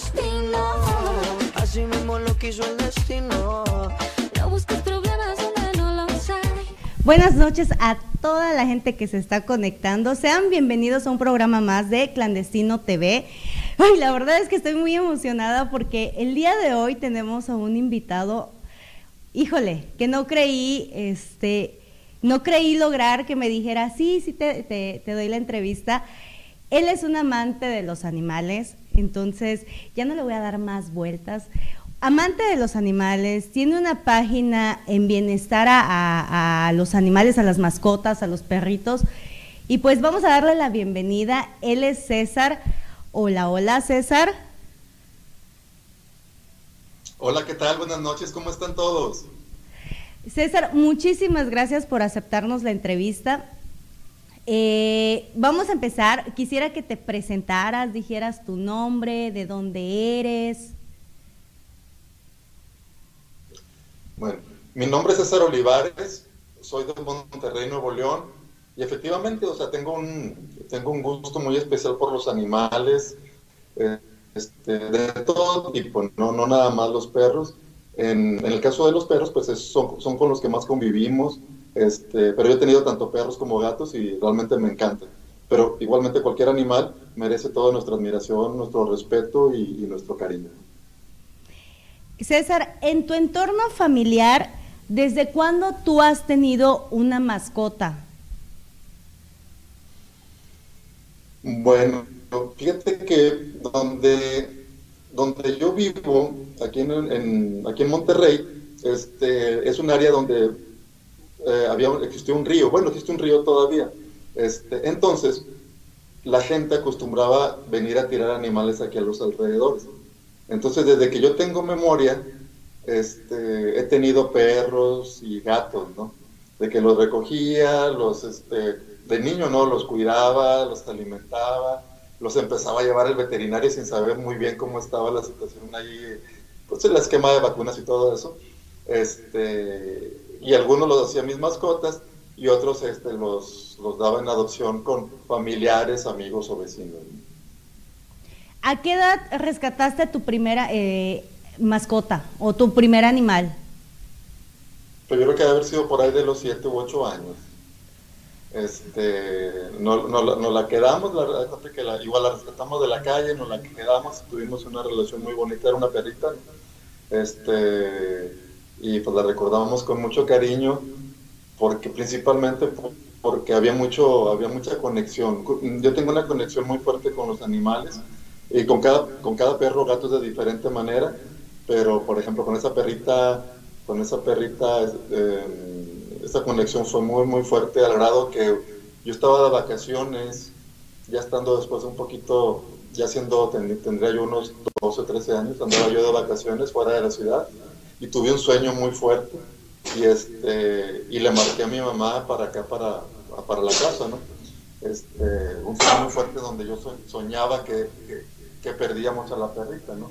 destino. Así mismo lo quiso el destino. No busques problemas donde no los hay. Buenas noches a toda la gente que se está conectando. Sean bienvenidos a un programa más de Clandestino TV. Ay, la verdad es que estoy muy emocionada porque el día de hoy tenemos a un invitado, híjole, que no creí, este, no creí lograr que me dijera, sí, sí, te, te, te doy la entrevista. Él es un amante de los animales, entonces ya no le voy a dar más vueltas. Amante de los animales, tiene una página en bienestar a, a- a los animales, a las mascotas, a los perritos. Y pues vamos a darle la bienvenida. Él es César. Hola, hola César. Hola, ¿qué tal? Buenas noches, ¿cómo están todos? César, muchísimas gracias por aceptarnos la entrevista. Eh, vamos a empezar. Quisiera que te presentaras, dijeras tu nombre, de dónde eres. Bueno, mi nombre es César Olivares, soy de Monterrey, Nuevo León, y efectivamente, o sea, tengo un, tengo un gusto muy especial por los animales, eh, este, de todo tipo, no, no nada más los perros. En, el caso de los perros, pues es- son, son con los que más convivimos, este, pero yo he tenido tanto perros como gatos y realmente me encantan. Pero igualmente cualquier animal merece toda nuestra admiración, nuestro respeto y, y nuestro cariño. César, en tu entorno familiar, ¿desde cuándo tú has tenido una mascota? Bueno, fíjate que donde, donde yo vivo, aquí en, en- aquí en Monterrey, este, es un área donde eh, había, existió un río, bueno, existe un río todavía. Este, entonces, la gente acostumbraba venir a tirar animales aquí a los alrededores. Entonces, desde que yo tengo memoria, este, he tenido perros y gatos, ¿no? De que los recogía, los, este, de niño, ¿no? Los cuidaba, los alimentaba, los empezaba a llevar al veterinario sin saber muy bien cómo estaba la situación ahí, pues el esquema de vacunas y todo eso. Este, y algunos los hacía mis mascotas y otros este, los, los daba en adopción con familiares, amigos o vecinos. ¿no? ¿A qué edad rescataste tu primera eh, mascota o tu primer animal? Pero yo creo que debe haber sido por ahí de los 7 u 8 años. Este, no, no, la- nos la quedamos, la verdad es que la- igual la rescatamos de la calle, nos la quedamos, tuvimos una relación muy bonita, era una perrita. Este, y pues la recordamos con mucho cariño, porque principalmente po- porque había, mucho, había mucha conexión. Yo tengo una conexión muy fuerte con los animales y con cada, con cada perro gato de diferente manera, pero por ejemplo con esa perrita, con esa perrita, eh, esa conexión fue muy muy fuerte al grado que yo estaba de vacaciones, ya estando después un poquito, ya siendo, ten- tendría yo unos 12 o 13 años, andaba yo de vacaciones fuera de la ciudad y tuve un sueño muy fuerte y este y le marqué a mi mamá para acá para, para la casa no este un sueño muy fuerte donde yo so- soñaba que, que, que perdíamos a la perrita no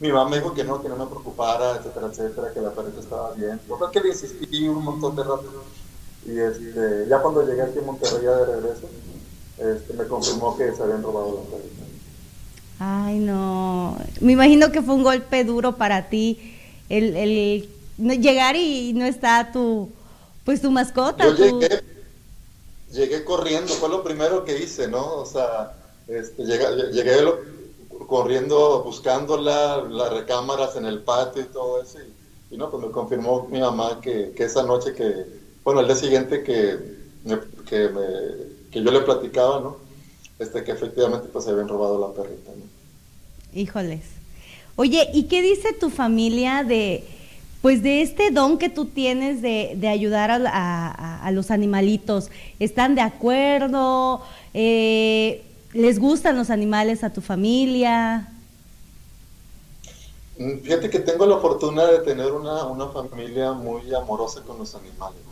mi mamá me dijo que no que no me preocupara etcétera etcétera que la perrita estaba bien. Total que le insistí un montón de rato. Y este ya cuando llegué aquí a Monterrey de regreso este, me confirmó que se habían robado la perrita. Ay, no. Me imagino que fue un golpe duro para ti el, el no- llegar y no está tu, pues tu mascota. Yo tu- llegué, llegué corriendo, fue lo primero que hice, ¿no? O sea, este, llegué, llegué lo- corriendo, buscándola, las recámaras en el patio y todo eso. Y, y no, pues me confirmó mi mamá que, que esa noche que, bueno, el día siguiente que, me- que, me- que yo le platicaba, ¿no? Este, que efectivamente pues se habían robado la perrita, ¿no? Híjoles. Oye, ¿y qué dice tu familia de, pues de este don que tú tienes de, de ayudar a, a- los animalitos? ¿Están de acuerdo? Eh, ¿Les gustan los animales a tu familia? Mm, Fíjate que tengo la fortuna de tener una, una familia muy amorosa con los animales.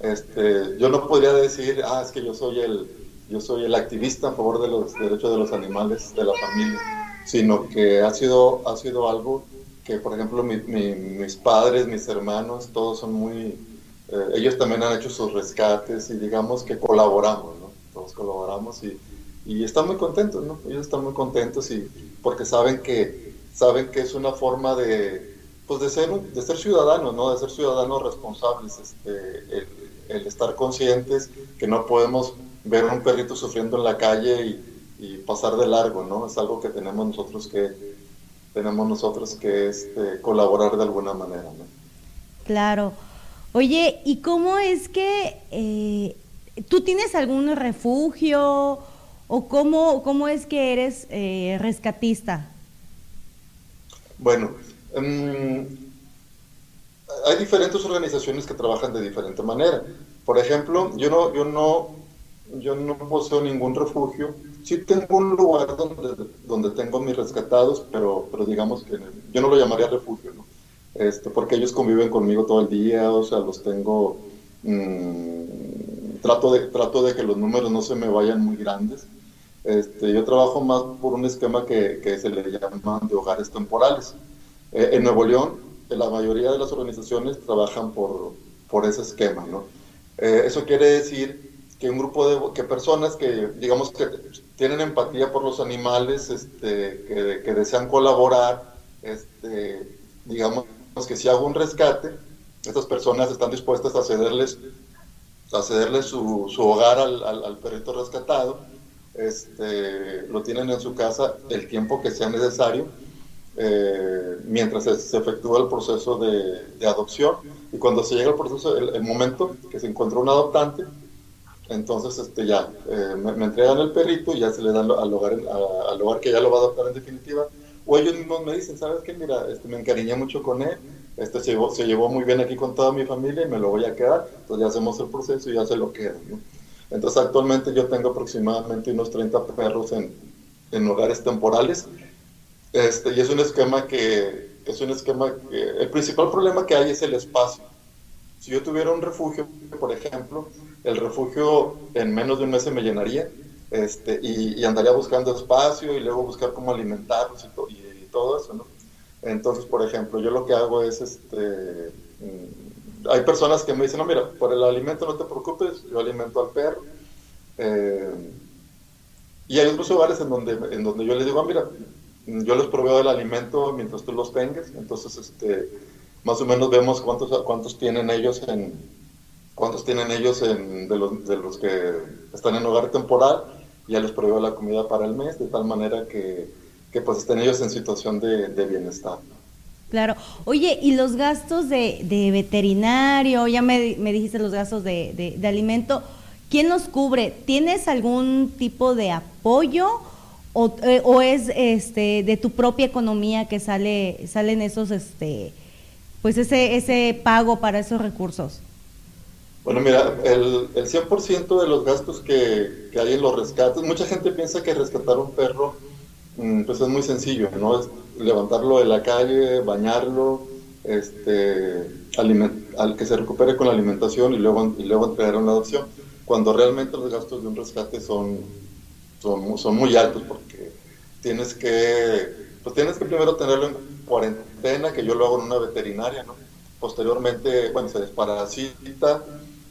Este, yo no podría decir, ah, es que yo soy el, yo soy el activista a favor de los derechos de los animales de la familia, sino que ha sido, ha sido algo que, por ejemplo, mi- mi- mis padres, mis hermanos, todos son muy, eh, ellos también han hecho sus rescates y digamos que colaboramos, ¿no? Todos colaboramos y, y están muy contentos, ¿no? Ellos están muy contentos y porque saben que saben que es una forma de, pues de ser, de ser ciudadanos, ¿no? De ser ciudadanos responsables, este, el, estar conscientes que no podemos ver a un perrito sufriendo en la calle y, pasar de largo, ¿no? Es algo que tenemos nosotros que, tenemos nosotros que este, colaborar de alguna manera, ¿no? Claro. Oye, ¿y cómo es que eh, tú tienes algún refugio o cómo, cómo es que eres eh, rescatista? Bueno, em, hay diferentes organizaciones que trabajan de diferente manera. Por ejemplo, yo no, yo no, yo no poseo ningún refugio. Sí tengo un lugar donde, donde tengo mis rescatados, pero, pero digamos que yo no lo llamaría refugio, ¿no? Este, porque ellos conviven conmigo todo el día, o sea, los tengo, mm, trato, de, trato de que los números no se me vayan muy grandes. Este, yo trabajo más por un esquema que, que se le llama de hogares temporales. Eh, en Nuevo León, la mayoría de las organizaciones trabajan por, por ese esquema, ¿no? Eh, eso quiere decir que un grupo de que personas que, digamos, que tienen empatía por los animales, este, que, que desean colaborar, este, digamos, que si hago un rescate, estas personas están dispuestas a cederles, a cederles su, su hogar al, al, perrito rescatado, este, lo tienen en su casa el tiempo que sea necesario, eh, mientras se, efectúa el proceso de, de, adopción. Y cuando se llega el proceso, el, momento que se encuentra un adoptante, entonces este, ya eh, me, entregan el perrito y ya se le dan al hogar, al hogar que ya lo va a adoptar en definitiva o ellos mismos me dicen, ¿sabes qué? Mira, este, me encariñé mucho con él, este, se, llevó, se llevó muy bien aquí con toda mi familia y me lo voy a quedar, entonces ya hacemos el proceso y ya se lo queda, ¿no? Entonces actualmente yo tengo aproximadamente unos 30 perros en, en hogares temporales, este, y es un esquema que, es un esquema que, el principal problema que hay es el espacio. Si yo tuviera un refugio, por ejemplo, el refugio en menos de un mes se me llenaría, este, y, andaría buscando espacio y luego buscar cómo alimentarlos y, todo eso, ¿no? Entonces, por ejemplo, yo lo que hago es, este, mm, hay personas que me dicen, no, mira, por el alimento no te preocupes, yo alimento al perro. Eh, y hay otros hogares en donde, en donde yo les digo, ah, mira, yo les proveo el alimento mientras tú los tengas, entonces, este, más o menos vemos cuántos, cuántos tienen ellos en, cuántos tienen ellos en, de, los, de los que están en hogar temporal ya les proveo la comida para el mes, de tal manera que, pues estén ellos en situación de, bienestar. Claro. Oye, ¿y los gastos de, de veterinario? Ya me, dijiste los gastos de, de, alimento. ¿Quién los cubre? ¿Tienes algún tipo de apoyo o, eh, o, es este de tu propia economía que sale salen esos este pues ese ese pago para esos recursos? Bueno, mira, el, el 100% de los gastos que, que, hay en los rescates, mucha gente piensa que rescatar un perro mm, pues es muy sencillo, ¿no? Es levantarlo de la calle, bañarlo, este, al que se recupere con la alimentación y luego, y luego entregar una adopción, cuando realmente los gastos de un rescate son, son, son muy altos porque tienes que, pues tienes que primero tenerlo en cuarentena, que yo lo hago en una veterinaria, ¿no? Posteriormente, bueno, se desparasita,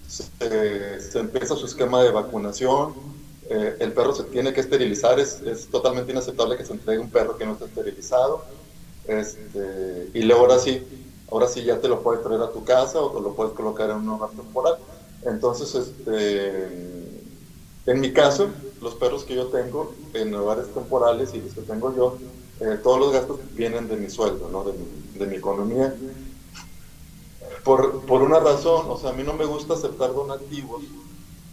se, empieza su esquema de vacunación, eh, el perro se tiene que esterilizar, es, es, totalmente inaceptable que se entregue un perro que no esté esterilizado, este, y luego ahora sí, ahora sí ya te lo puedes traer a tu casa o te lo puedes colocar en un hogar temporal. Entonces, este, en mi caso, los perros que yo tengo en hogares temporales y los que tengo yo, eh, todos los gastos vienen de mi sueldo, ¿no? de, mi, de mi economía por, por una razón, o sea, a mí no me gusta aceptar donativos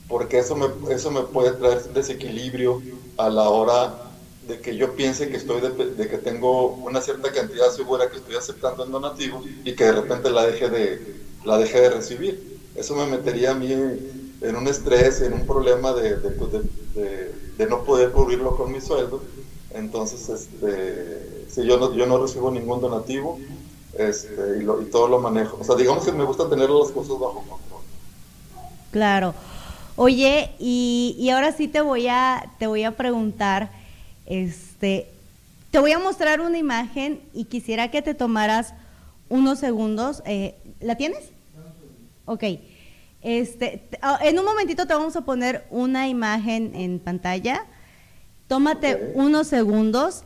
porque eso me, eso me puede traer desequilibrio a la hora de que yo piense que estoy de, que tengo una cierta cantidad segura que estoy aceptando en donativos y que de repente la deje de la deje de recibir. Eso me metería a mí en un estrés en un problema de, de, pues, no poder cubrirlo con mi sueldo. Entonces este si yo no yo no recibo ningún donativo este, y, todo lo manejo. O sea, digamos que me gusta tener las cosas bajo control. Claro. Oye, y, y, ahora sí te voy a, te voy a preguntar, este, te voy a mostrar una imagen y quisiera que te tomaras unos segundos. Eh, ¿La tienes? Ok. Este, ah, en un momentito te vamos a poner una imagen en pantalla. Tómate unos segundos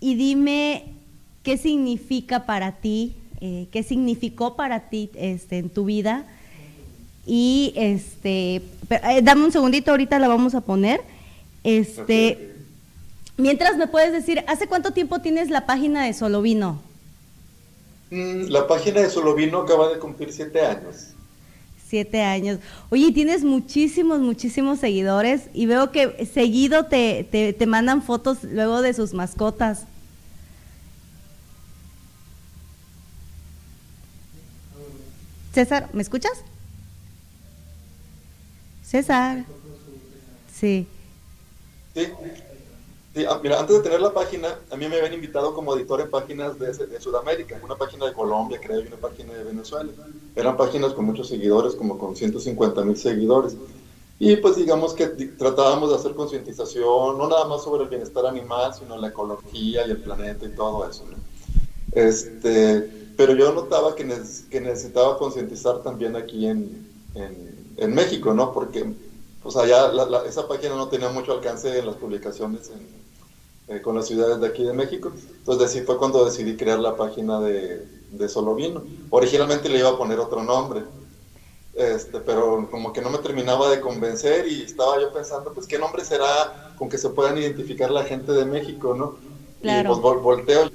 y dime qué significa para ti, eh, qué significó para ti este, en tu vida. Y este, eh, dame un segundito, ahorita la vamos a poner. Este, mientras me puedes decir, ¿hace cuánto tiempo tienes la página de Solo Vino? Mm, la página de Solo Vino acaba de cumplir siete años. Siete años. Oye, tienes muchísimos, muchísimos seguidores y veo que seguido te, te, te mandan fotos luego de sus mascotas. César, ¿me escuchas? César. Sí. Sí. sí ah, mira, antes de tener la página, a mí me habían invitado como editor en páginas de, de, Sudamérica, una página de Colombia, creo, y una página de Venezuela. Eran páginas con muchos seguidores, como con 150 mil seguidores. Y pues digamos que tratábamos de hacer concientización, no nada más sobre el bienestar animal, sino la ecología y el planeta y todo eso. ¿no? Este, pero yo notaba que, que necesitaba concientizar también aquí en, en, México, ¿no? Porque pues allá esa página no tenía mucho alcance en las publicaciones eh, con las ciudades de aquí de México. Entonces así fue cuando decidí crear la página de, de Solo Vino. Originalmente le iba a poner otro nombre, este, pero como que no me terminaba de convencer y estaba yo pensando, pues, ¿qué nombre será con que se puedan identificar la gente de México, no? Claro. Y pues volteo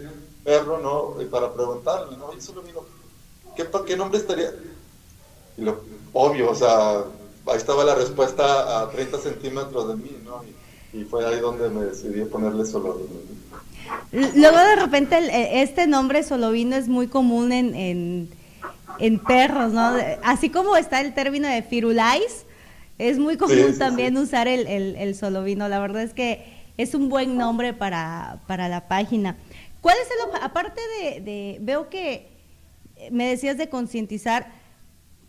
perro, ¿no? Y para preguntarle, ¿no? Y solo digo, ¿qué, ¿qué nombre estaría? Y lo, obvio, o sea, ahí estaba la respuesta a 30 centímetros de mí, ¿no? Y, fue ahí donde me decidí ponerle Solovino. Luego de repente e, este nombre Solovino es muy común en, en, perros, ¿no? Así como está el término de Firulais, es muy común también usar el, el, el, Solovino. La verdad es que es un buen nombre para, para la página. ¿Cuál es el aparte de, veo que me decías de concientizar,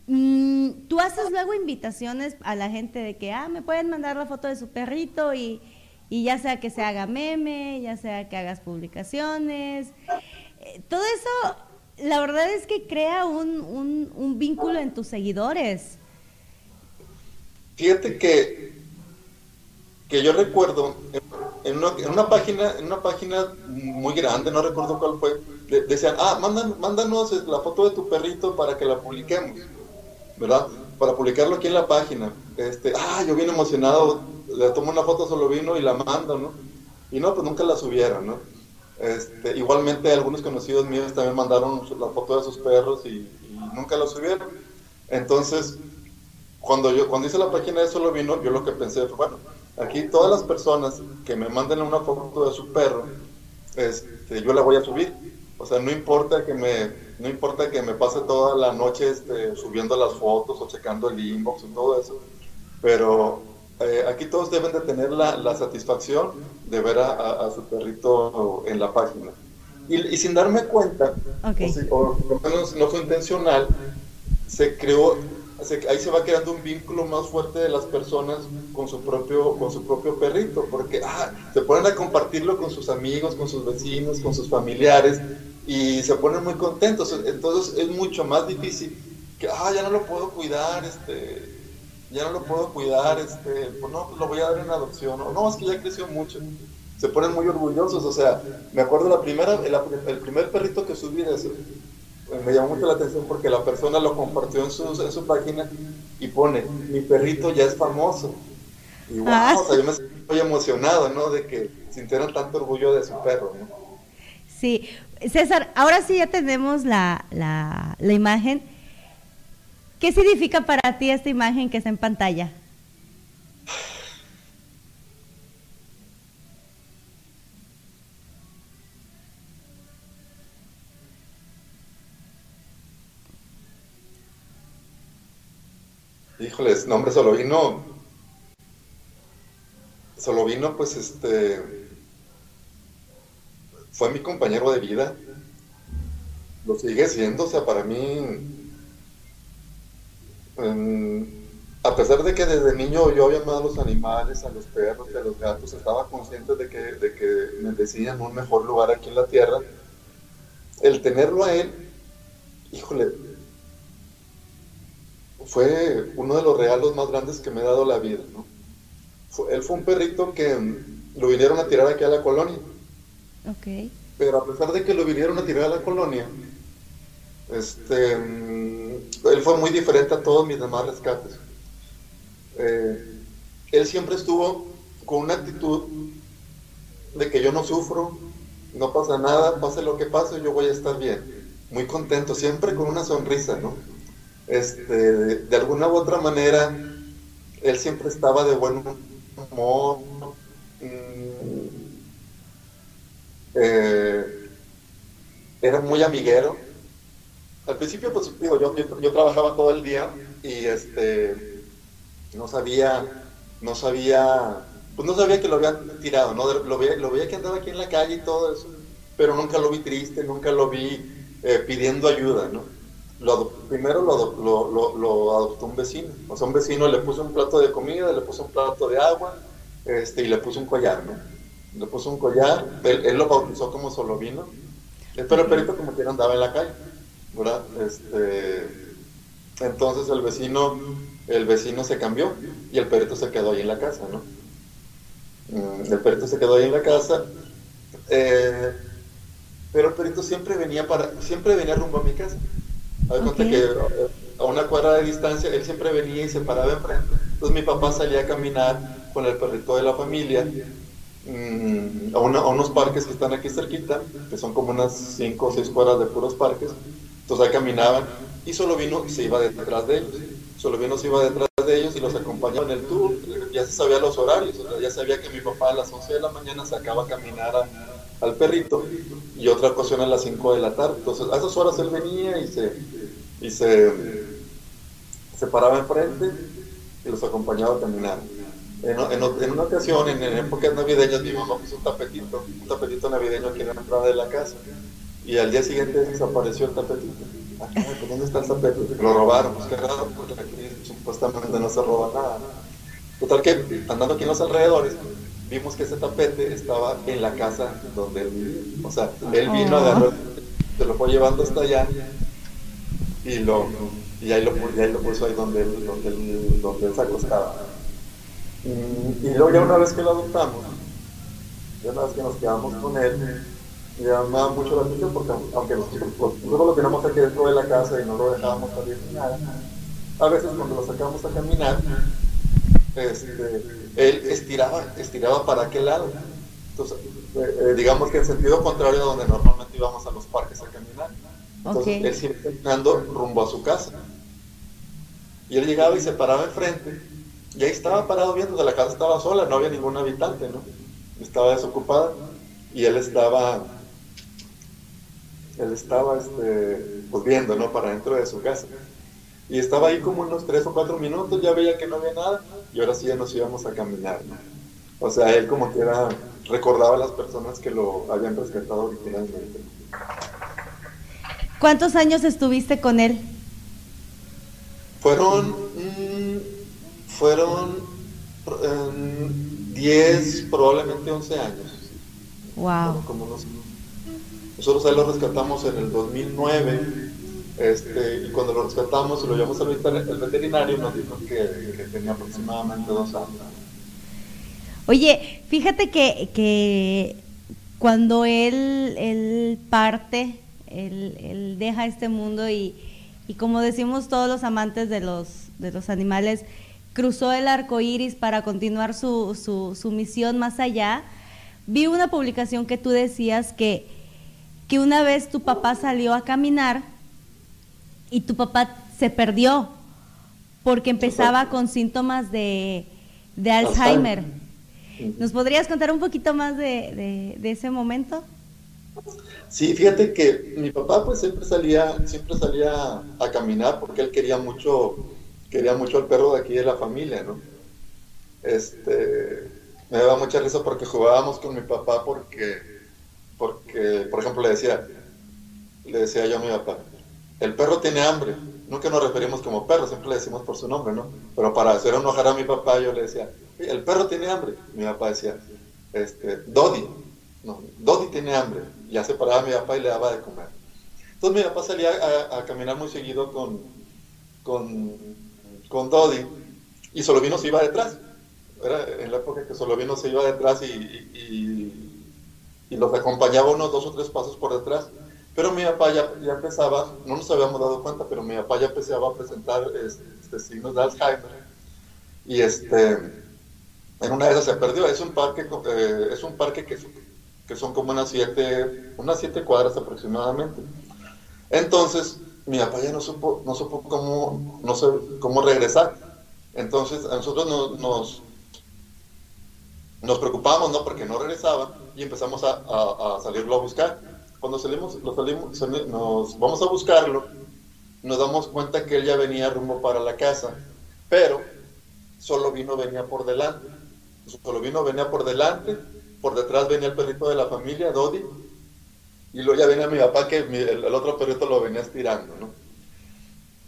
mm, tú haces luego invitaciones a la gente de que, ah, me pueden mandar la foto de su perrito y, ya sea que se haga meme, ya sea que hagas publicaciones. Eh, todo eso, la verdad es que crea un, un vínculo en tus seguidores. Fíjate que, que yo recuerdo, en una, página, en una página muy grande, no recuerdo cuál fue, decían, ah, mándanos la foto de tu perrito para que la publiquemos, ¿verdad? Para publicarlo aquí en la página. Este, ah, yo bien emocionado, le tomo una foto solo vino y la mando, ¿no? Y no, pues nunca la subieron, ¿no? Este, igualmente algunos conocidos míos también mandaron la foto de sus perros y, y nunca la subieron. Entonces, cuando yo cuando hice la página de Solo Vino, yo lo que pensé fue, bueno, Aquí todas las personas que me manden una foto de su perro, este, yo la voy a subir. O sea, no importa que me, no importa que me pase toda la noche este, subiendo las fotos o checando el inbox y todo eso, pero eh, aquí todos deben de tener la, la satisfacción de ver a, su perrito en la página. Y, sin darme cuenta, o, por lo menos no fue intencional, se creó ahí se va creando un vínculo más fuerte de las personas con su propio, con su propio perrito, porque ah, se ponen a compartirlo con sus amigos, con sus vecinos, con sus familiares, y se ponen muy contentos. Entonces es mucho más difícil que, ah, ya no lo puedo cuidar, este, ya no lo puedo cuidar, este, pues no, lo voy a dar en adopción, o no, es que ya creció mucho. Se ponen muy orgullosos, o sea, me acuerdo la primera, el, primer perrito que subí de pues, me llamó mucho la atención porque la persona lo compartió en su, en su página y pone, mi perrito ya es famoso. Y wow, ah. o sea, yo me muy emocionado, ¿no? De que sintieran tanto orgullo de su perro, ¿no? Sí, César, ahora sí ya tenemos la, la, la imagen. ¿Qué significa para ti esta imagen que está en pantalla? Híjoles, nombre solo vino. Solo vino, pues este. Fue mi compañero de vida. Lo sigue siendo, o sea, para mí. a pesar de que desde niño yo había amado a los animales, a los perros y a los gatos, estaba consciente de que, de que me decían un mejor lugar aquí en la tierra. El tenerlo a él, híjole, fue uno de los regalos más grandes que me ha dado la vida. ¿no? él fue un perrito que lo vinieron a tirar aquí a la colonia. Okay. pero a pesar de que lo vinieron a tirar a la colonia, este, mm, él fue muy diferente a todos mis demás rescates. Eh, él siempre estuvo con una actitud de que yo no sufro, no pasa nada, pase lo que pase, yo voy a estar bien. Muy contento, siempre con una sonrisa, ¿no? Este, de, alguna u otra manera, él siempre estaba de buen humor. Mm, eh, era muy amiguero. Al principio, pues digo, yo, yo, trabajaba todo el día y este no sabía, no sabía, pues no sabía que lo habían tirado, ¿no? Lo veía, lo veía que andaba aquí en la calle y todo eso, pero nunca lo vi triste, nunca lo vi eh, pidiendo ayuda, ¿no? Primero lo, lo, lo, adoptó un vecino, o sea, un vecino le puso un plato de comida, le puso un plato de agua, este, y le puso un collar, ¿no? Le puso un collar, él, lo bautizó como solo vino, pero el perito como quiera andaba en la calle. ¿verdad? Este, entonces el vecino, el vecino se cambió y el perrito se quedó ahí en la casa, ¿no? Mm, el perrito se quedó ahí en la casa, eh, pero el perrito siempre venía para, siempre venía rumbo a mi casa. A que a una cuadra de distancia él siempre venía y se paraba enfrente. Entonces mi papá salía a caminar con el perrito de la familia mm, a, a, unos parques que están aquí cerquita, que son como unas 5 o 6 cuadras de puros parques. Entonces ahí caminaban y solo vino se iba detrás de ellos. Solo vino se iba detrás de ellos y los acompañaba en el tour. Ya se sabía los horarios, ya sabía que mi papá a las 11 de la mañana sacaba a caminar al perrito y otra ocasión a las 5 de la tarde. Entonces a esas horas él venía y se, y se, se paraba enfrente y los acompañaba a caminar. En, en, una ocasión, en, en, épocas navideñas, mi mamá puso un tapetito, un tapetito navideño aquí en la entrada de la casa. Y al día siguiente desapareció el tapetito. Pues, ¿Dónde está el tapete? Lo robaron, pues qué raro, porque aquí supuestamente no se roba nada. Total que andando aquí en los alrededores, vimos que ese tapete estaba en la casa donde él vivía. O sea, él vino, agarró, se lo fue llevando hasta allá y lo y ahí lo, y ahí lo puso ahí donde él, donde él, donde él se acostaba. Y, y luego ya una vez que lo adoptamos, ya una vez que nos quedamos con él, llamaba mucho la atención porque aunque nosotros, nosotros lo teníamos aquí dentro de la casa y no lo dejábamos salir ni nada, a veces cuando lo sacábamos a caminar, este, él estiraba, estiraba para aquel lado. Entonces, eh, eh, digamos que en sentido contrario a donde normalmente íbamos a los parques a caminar. Entonces, él sigue caminando rumbo a su casa. Y él llegaba y se paraba enfrente. Y ahí estaba parado viendo, que la casa estaba sola, no había ningún habitante, ¿no? Estaba desocupada. Y él estaba él estaba este, pues viendo, ¿no? Para dentro de su casa. Y estaba ahí como unos tres o cuatro minutos, ya veía que no había nada, y ahora sí ya nos íbamos a caminar, ¿no? O sea, él como que era, recordaba a las personas que lo habían rescatado originalmente. ¿Cuántos años estuviste con él? Fueron, mm, fueron 10, em, probablemente 11 años. Wow. como unos nosotros ahí lo rescatamos en el 2009 este, y cuando lo rescatamos y lo llevamos al veterinario nos dijo que, tenía aproximadamente dos años. Oye, fíjate que, que cuando él, él parte, él, deja este mundo y, y, como decimos todos los amantes de los, de los animales, cruzó el arco iris para continuar su, su, su misión más allá. Vi una publicación que tú decías que que una vez tu papá salió a caminar y tu papá se perdió porque empezaba con síntomas de, Alzheimer. ¿Nos podrías contar un poquito más de, ese momento? Sí, fíjate que mi papá pues siempre salía, siempre salía a caminar porque él quería mucho, quería mucho al perro de aquí de la familia, ¿no? Este, me daba mucha risa porque jugábamos con mi papá porque porque, por ejemplo, le decía, le decía yo a mi papá, el perro tiene hambre. Nunca nos referimos como perro, siempre le decimos por su nombre, ¿no? Pero para hacer enojar a mi papá, yo le decía, el perro tiene hambre. Mi papá decía, este, Dodi, no, Dodi tiene hambre. Ya se paraba a mi papá y le daba de comer. Entonces mi papá salía a, caminar muy seguido con, con, con Dodi y Solovino se iba detrás. Era en la época que Solovino se iba detrás y y los acompañaba unos dos o tres pasos por detrás. Pero mi papá ya, ya empezaba, no nos habíamos dado cuenta, pero mi papá ya empezaba a presentar este, signos de Alzheimer. Y este, en una de esas se perdió. Es un parque, eh, es un parque que, que son como unas siete, unas siete cuadras aproximadamente. Entonces, mi papá ya no supo, no supo cómo, no sé, cómo regresar. Entonces, a nosotros nos, nos, preocupamos, ¿no? Porque no regresaba y empezamos a, a, salirlo a buscar. Cuando salimos, nos vamos a buscarlo, nos damos cuenta que él ya venía rumbo para la casa, pero solo vino venía por delante. Solo vino venía por delante, por detrás venía el perrito de la familia, Dodi, y luego ya venía mi papá que el, otro perrito lo venía estirando, ¿no?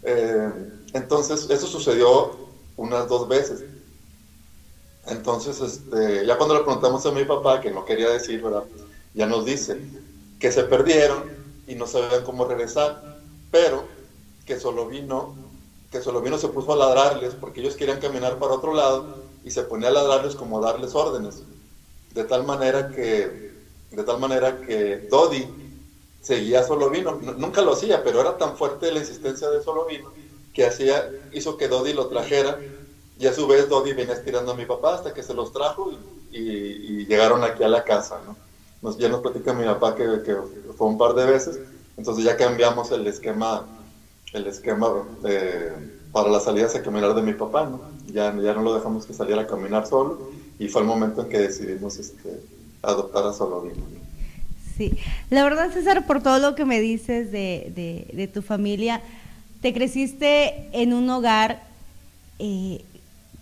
Eh, entonces, eso sucedió unas dos veces. Entonces, este, ya cuando le preguntamos a mi papá, que no quería decir. Ya nos dice que se perdieron y no sabían cómo regresar, pero que solo vino, que solo vino se puso a ladrarles porque ellos querían caminar para otro lado y se ponía a ladrarles como darles órdenes. De tal manera que, de tal manera que Dodi seguía solo vino. Nunca lo hacía, pero era tan fuerte la insistencia de solo vino que hacía, hizo que Dodi lo trajera y a su vez Dodi venía estirando a mi papá hasta que se los trajo y, llegaron aquí a la casa, ¿no? Nos, ya nos platica mi papá que, fue un par de veces, entonces ya cambiamos el esquema, el esquema para las salidas a caminar de mi papá, ¿no? Ya, ya no lo dejamos que saliera a caminar solo y fue el momento en que decidimos este, adoptar a Solovino. Sí, la verdad César, por todo lo que me dices de, de, tu familia, te creciste en un hogar eh,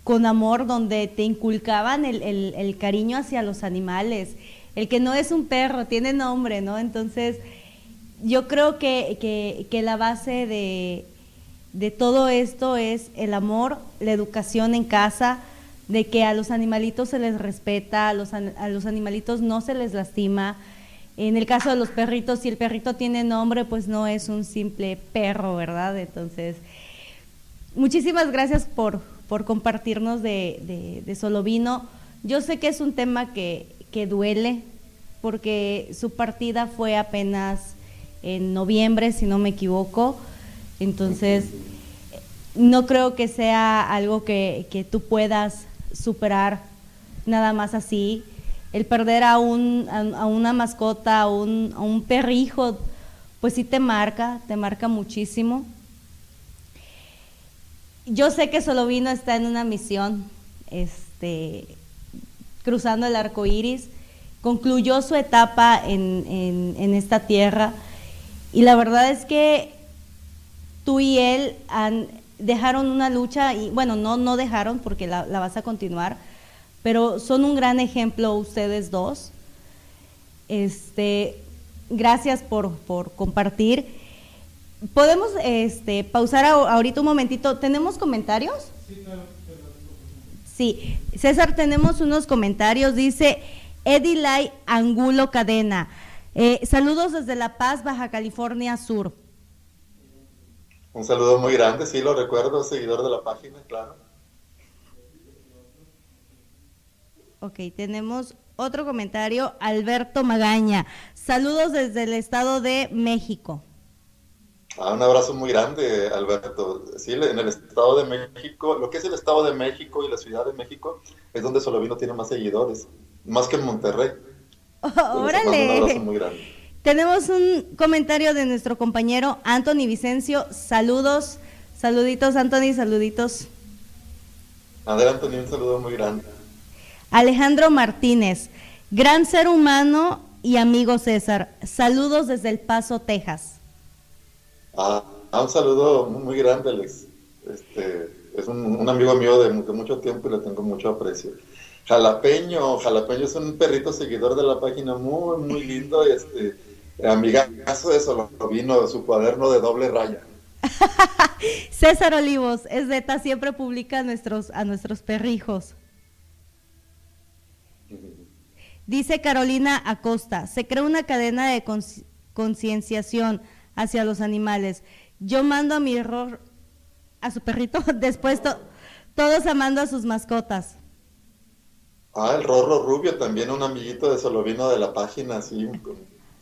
con amor, donde te inculcaban el, cariño hacia los animales. El que no es un perro, tiene nombre, ¿no? Entonces, yo creo que, la base de, todo esto es el amor, la educación en casa, de que a los animalitos se les respeta, a los, a los animalitos no se les lastima. En el caso de los perritos, si el perrito tiene nombre, pues no es un simple perro, ¿verdad? Entonces, muchísimas gracias por, por compartirnos de, de, Solo Vino. Yo sé que es un tema que, que duele, porque su partida fue apenas en noviembre, si no me equivoco. Entonces, no creo que sea algo que, que tú puedas superar nada más así. El perder a, un, a, una mascota, a un, a un perrijo, pues sí te marca, te marca muchísimo yo sé que Solovino está en una misión, este, cruzando el arco iris, concluyó su etapa en, esta tierra y la verdad es que tú y él han, dejaron una lucha y bueno, no, no dejaron porque la, vas a continuar, pero son un gran ejemplo ustedes dos. Este, gracias por, por compartir. Podemos este, pausar ahorita un momentito. ¿Tenemos comentarios? Sí, claro. Sí, César, tenemos unos comentarios. Dice Edilay Angulo Cadena. Eh, saludos desde La Paz, Baja California Sur. Un saludo muy grande, sí, lo recuerdo, seguidor de la página, claro. Ok, tenemos otro comentario, Alberto Magaña. Saludos desde el Estado de México. Ah, un abrazo muy grande, Alberto. Sí, en el Estado de México, lo que es el Estado de México y la Ciudad de México es donde Solovino tiene más seguidores, más que en Monterrey. órale. Un abrazo muy grande. Tenemos un comentario de nuestro compañero Anthony Vicencio. Saludos, saluditos, Anthony, saluditos. Adelante, Anthony, un saludo muy grande. Alejandro Martínez, gran ser humano y amigo César. Saludos desde El Paso, Texas. Ah, un saludo muy grande, Alex. Este, es un, amigo mío de, mucho tiempo y le tengo mucho aprecio. Jalapeño, Jalapeño es un perrito seguidor de la página muy, muy lindo. Este, amigazo de eso, lo vino su cuaderno de doble raya. César Olivos, es beta, siempre publica a nuestros, a nuestros perrijos. Dice Carolina Acosta, se crea una cadena de concienciación hacia los animales. Yo mando a mi error a su perrito, después todos amando a sus mascotas. Ah, el Rorro Rubio, también un amiguito de Solovino de la página, sí.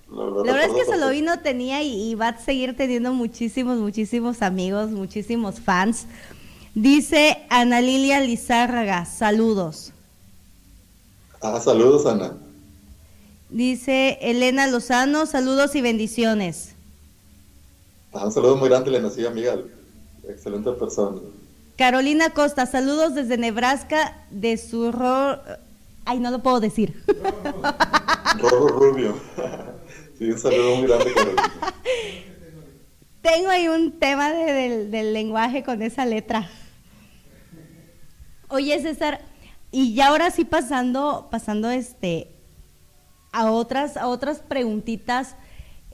la verdad es que Solovino tenía y, va a seguir teniendo muchísimos, muchísimos amigos, muchísimos fans. Dice Ana Lilia Lizárraga, saludos. Ah, saludos, Ana. Dice Elena Lozano, saludos y bendiciones. Ah, un saludo muy grande, Elena, sí, amiga. Excelente persona. Carolina Costa, saludos desde Nebraska, de su Ay, no lo puedo decir. Rorro Rubio. Sí, un saludo muy grande, Carolina. Tengo ahí un tema del, del lenguaje con esa letra. Oye, César, y ya ahora sí pasando, pasando este a otras, a otras preguntitas,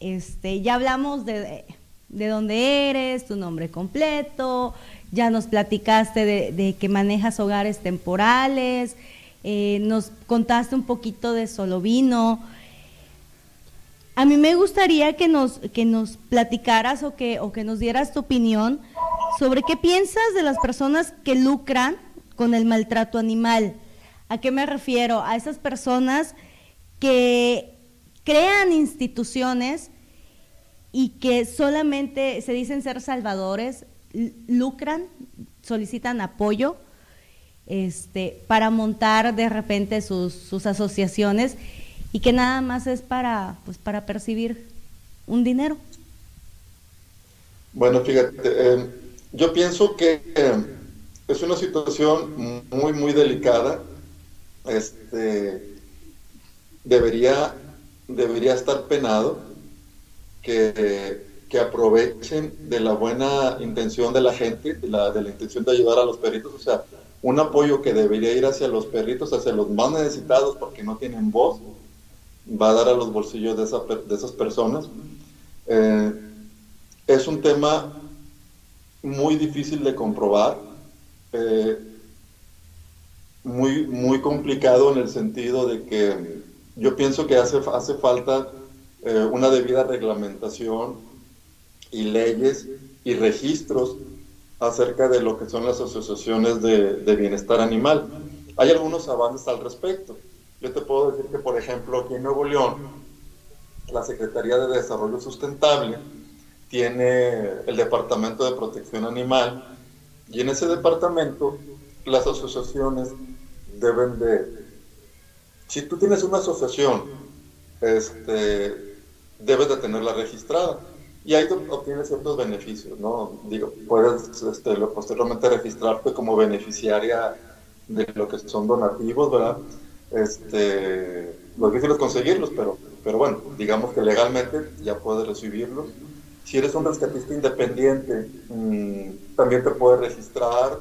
este, ya hablamos de, de dónde eres, tu nombre completo, ya nos platicaste de, que manejas hogares temporales, eh, nos contaste un poquito de Solovino. A mí me gustaría que nos, que nos platicaras o que, o que nos dieras tu opinión sobre qué piensas de las personas que lucran con el maltrato animal. ¿A qué me refiero? A esas personas que crean instituciones y que solamente se dicen ser salvadores, lucran, solicitan apoyo este, para montar de repente sus, asociaciones y que nada más es para, pues, para percibir un dinero. Bueno, fíjate, eh, yo pienso que eh, es una situación muy, muy delicada. Este, debería, debería estar penado que, que, aprovechen de la buena intención de la gente, de la, de la intención de ayudar a los perritos. O sea, un apoyo que debería ir hacia los perritos, hacia los más necesitados porque no tienen voz, va a dar a los bolsillos de, esa, de esas personas. Eh, es un tema muy difícil de comprobar, eh, muy, muy complicado en el sentido de que yo pienso que hace, hace falta eh, una debida reglamentación y leyes y registros acerca de lo que son las asociaciones de, bienestar animal. Hay algunos avances al respecto. Yo te puedo decir que, por ejemplo, aquí en Nuevo León, la Secretaría de Desarrollo Sustentable tiene el Departamento de Protección Animal y en ese departamento las asociaciones deben de... Si tú tienes una asociación, este, debes de tenerla registrada. Y ahí obtienes ciertos beneficios, ¿no? Digo, puedes este, posteriormente registrarte como beneficiaria de lo que son donativos, ¿verdad? Este, lo difícil es conseguirlos, pero, pero bueno, digamos que legalmente ya puedes recibirlos. Si eres un rescatista independiente, mm, también te puedes registrar,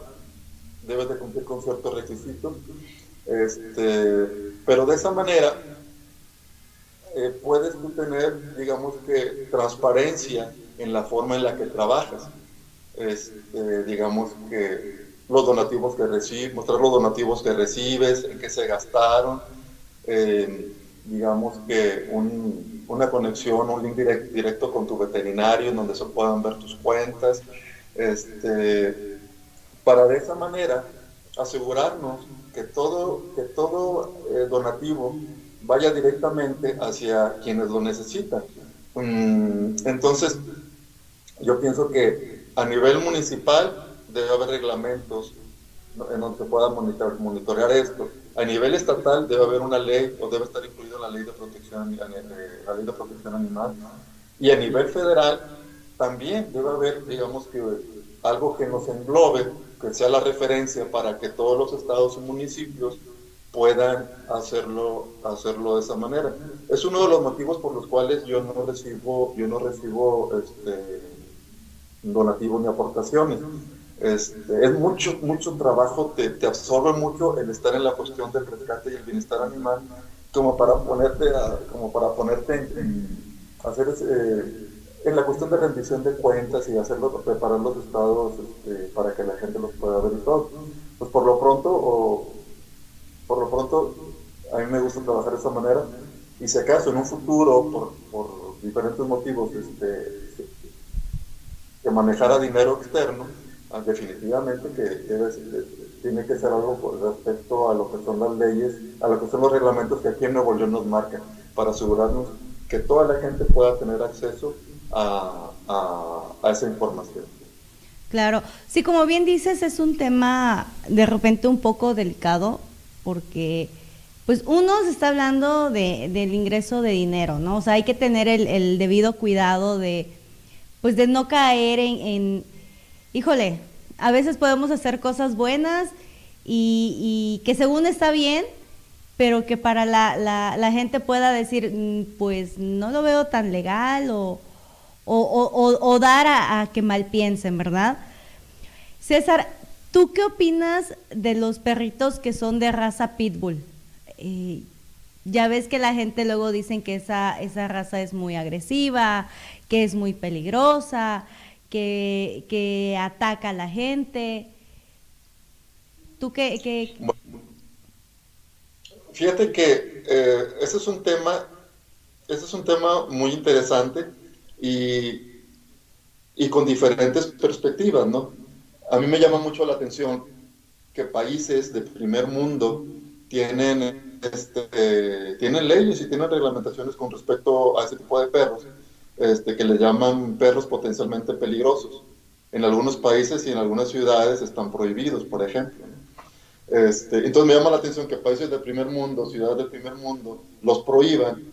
debes de cumplir con ciertos requisitos. Este, pero de esa manera eh, puedes tener, digamos que, transparencia en la forma en la que trabajas. Este, digamos que los donativos que recibes, mostrar los donativos que recibes, en qué se gastaron, eh, digamos que una conexión, un link directo con tu veterinario en donde se puedan ver tus cuentas, este, para de esa manera asegurarnos que todo, que todo eh, donativo vaya directamente hacia quienes lo necesitan. Mm, entonces, yo pienso que a nivel municipal debe haber reglamentos en donde se pueda monitorear esto. A nivel estatal debe haber una ley o debe estar incluida la ley de protección, eh, la ley de protección animal. Y a nivel federal también debe haber, digamos que algo que nos englobe, que sea la referencia para que todos los estados y municipios puedan hacerlo, hacerlo de esa manera. Es uno de los motivos por los cuales yo no recibo, yo no recibo este, donativos ni aportaciones. Este, es mucho, mucho trabajo, te, te, absorbe mucho el estar en la cuestión del rescate y el bienestar animal, como para ponerte, como para ponerte en, hacer en la cuestión de rendición de cuentas y hacerlo, preparar los estados este, para que la gente los pueda ver y todo. Pues por lo pronto, o, por lo pronto, a mí me gusta trabajar de esa manera. Y si acaso en un futuro, por, diferentes motivos, este, que manejara dinero externo, ah, definitivamente que debe, tiene que ser algo con respecto a lo que son las leyes, a lo que son los reglamentos que aquí en Nuevo León nos marcan, para asegurarnos que toda la gente pueda tener acceso a, a esa información. Claro, sí, como bien dices, es un tema de repente un poco delicado porque pues uno se está hablando de, del ingreso de dinero, ¿no? O sea, hay que tener el, debido cuidado de pues de no caer en, híjole, a veces podemos hacer cosas buenas y, que según está bien, pero que para la, la, gente pueda decir, mm, pues no lo veo tan legal o, o, dar a, que mal piensen, ¿verdad? César, ¿tú qué opinas de los perritos que son de raza pitbull? Eh, ya ves que la gente luego dicen que esa, esa raza es muy agresiva, que es muy peligrosa, que, ataca a la gente. ¿Tú qué? Fíjate que eh, ese es un tema, ese es un tema muy interesante y, y con diferentes perspectivas, ¿no? A mí me llama mucho la atención que países de primer mundo tienen, este, tienen leyes y tienen reglamentaciones con respecto a ese tipo de perros, este, que le llaman perros potencialmente peligrosos. En algunos países y en algunas ciudades están prohibidos, por ejemplo. Este, entonces me llama la atención que países de primer mundo, ciudades de primer mundo, los prohíban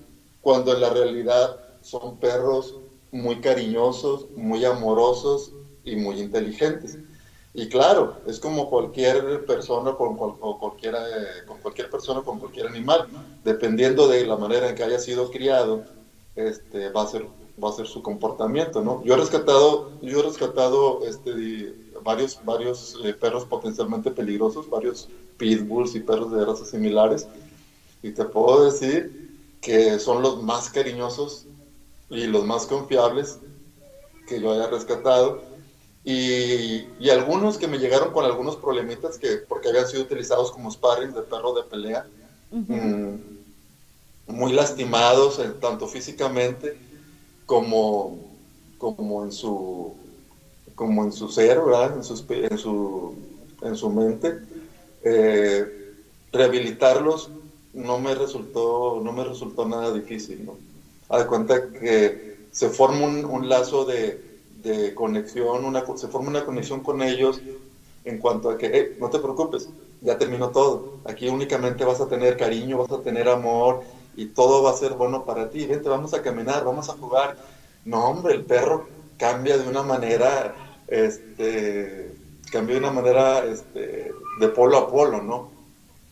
cuando en la realidad son perros muy cariñosos, muy amorosos y muy inteligentes. Y claro, es como cualquier persona con, cualquier, con cualquier persona, con cualquier animal. Dependiendo de la manera en que haya sido criado, este, va, a ser, va a ser su comportamiento, ¿no? Yo he rescatado, yo he rescatado este, varios, varios eh, perros potencialmente peligrosos, varios pitbulls y perros de razas similares. Y te puedo decir que son los más cariñosos y los más confiables que yo haya rescatado. Y, y, algunos que me llegaron con algunos problemitas que porque habían sido utilizados como sparring de perro de pelea, mm, muy lastimados eh, tanto físicamente como, como en su como en su ser, ¿verdad? En, en, su, en su mente. Eh, rehabilitarlos no me resultó no me resultó nada difícil, ¿no? A de cuenta que se forma un, lazo de, conexión, una, se forma una conexión con ellos en cuanto a que, no te preocupes, ya terminó todo. Aquí únicamente vas a tener cariño, vas a tener amor y todo va a ser bueno para ti. Vente, vamos a caminar, vamos a jugar. No, hombre, el perro cambia de una manera, este, cambia de una manera este, de polo a polo, ¿no?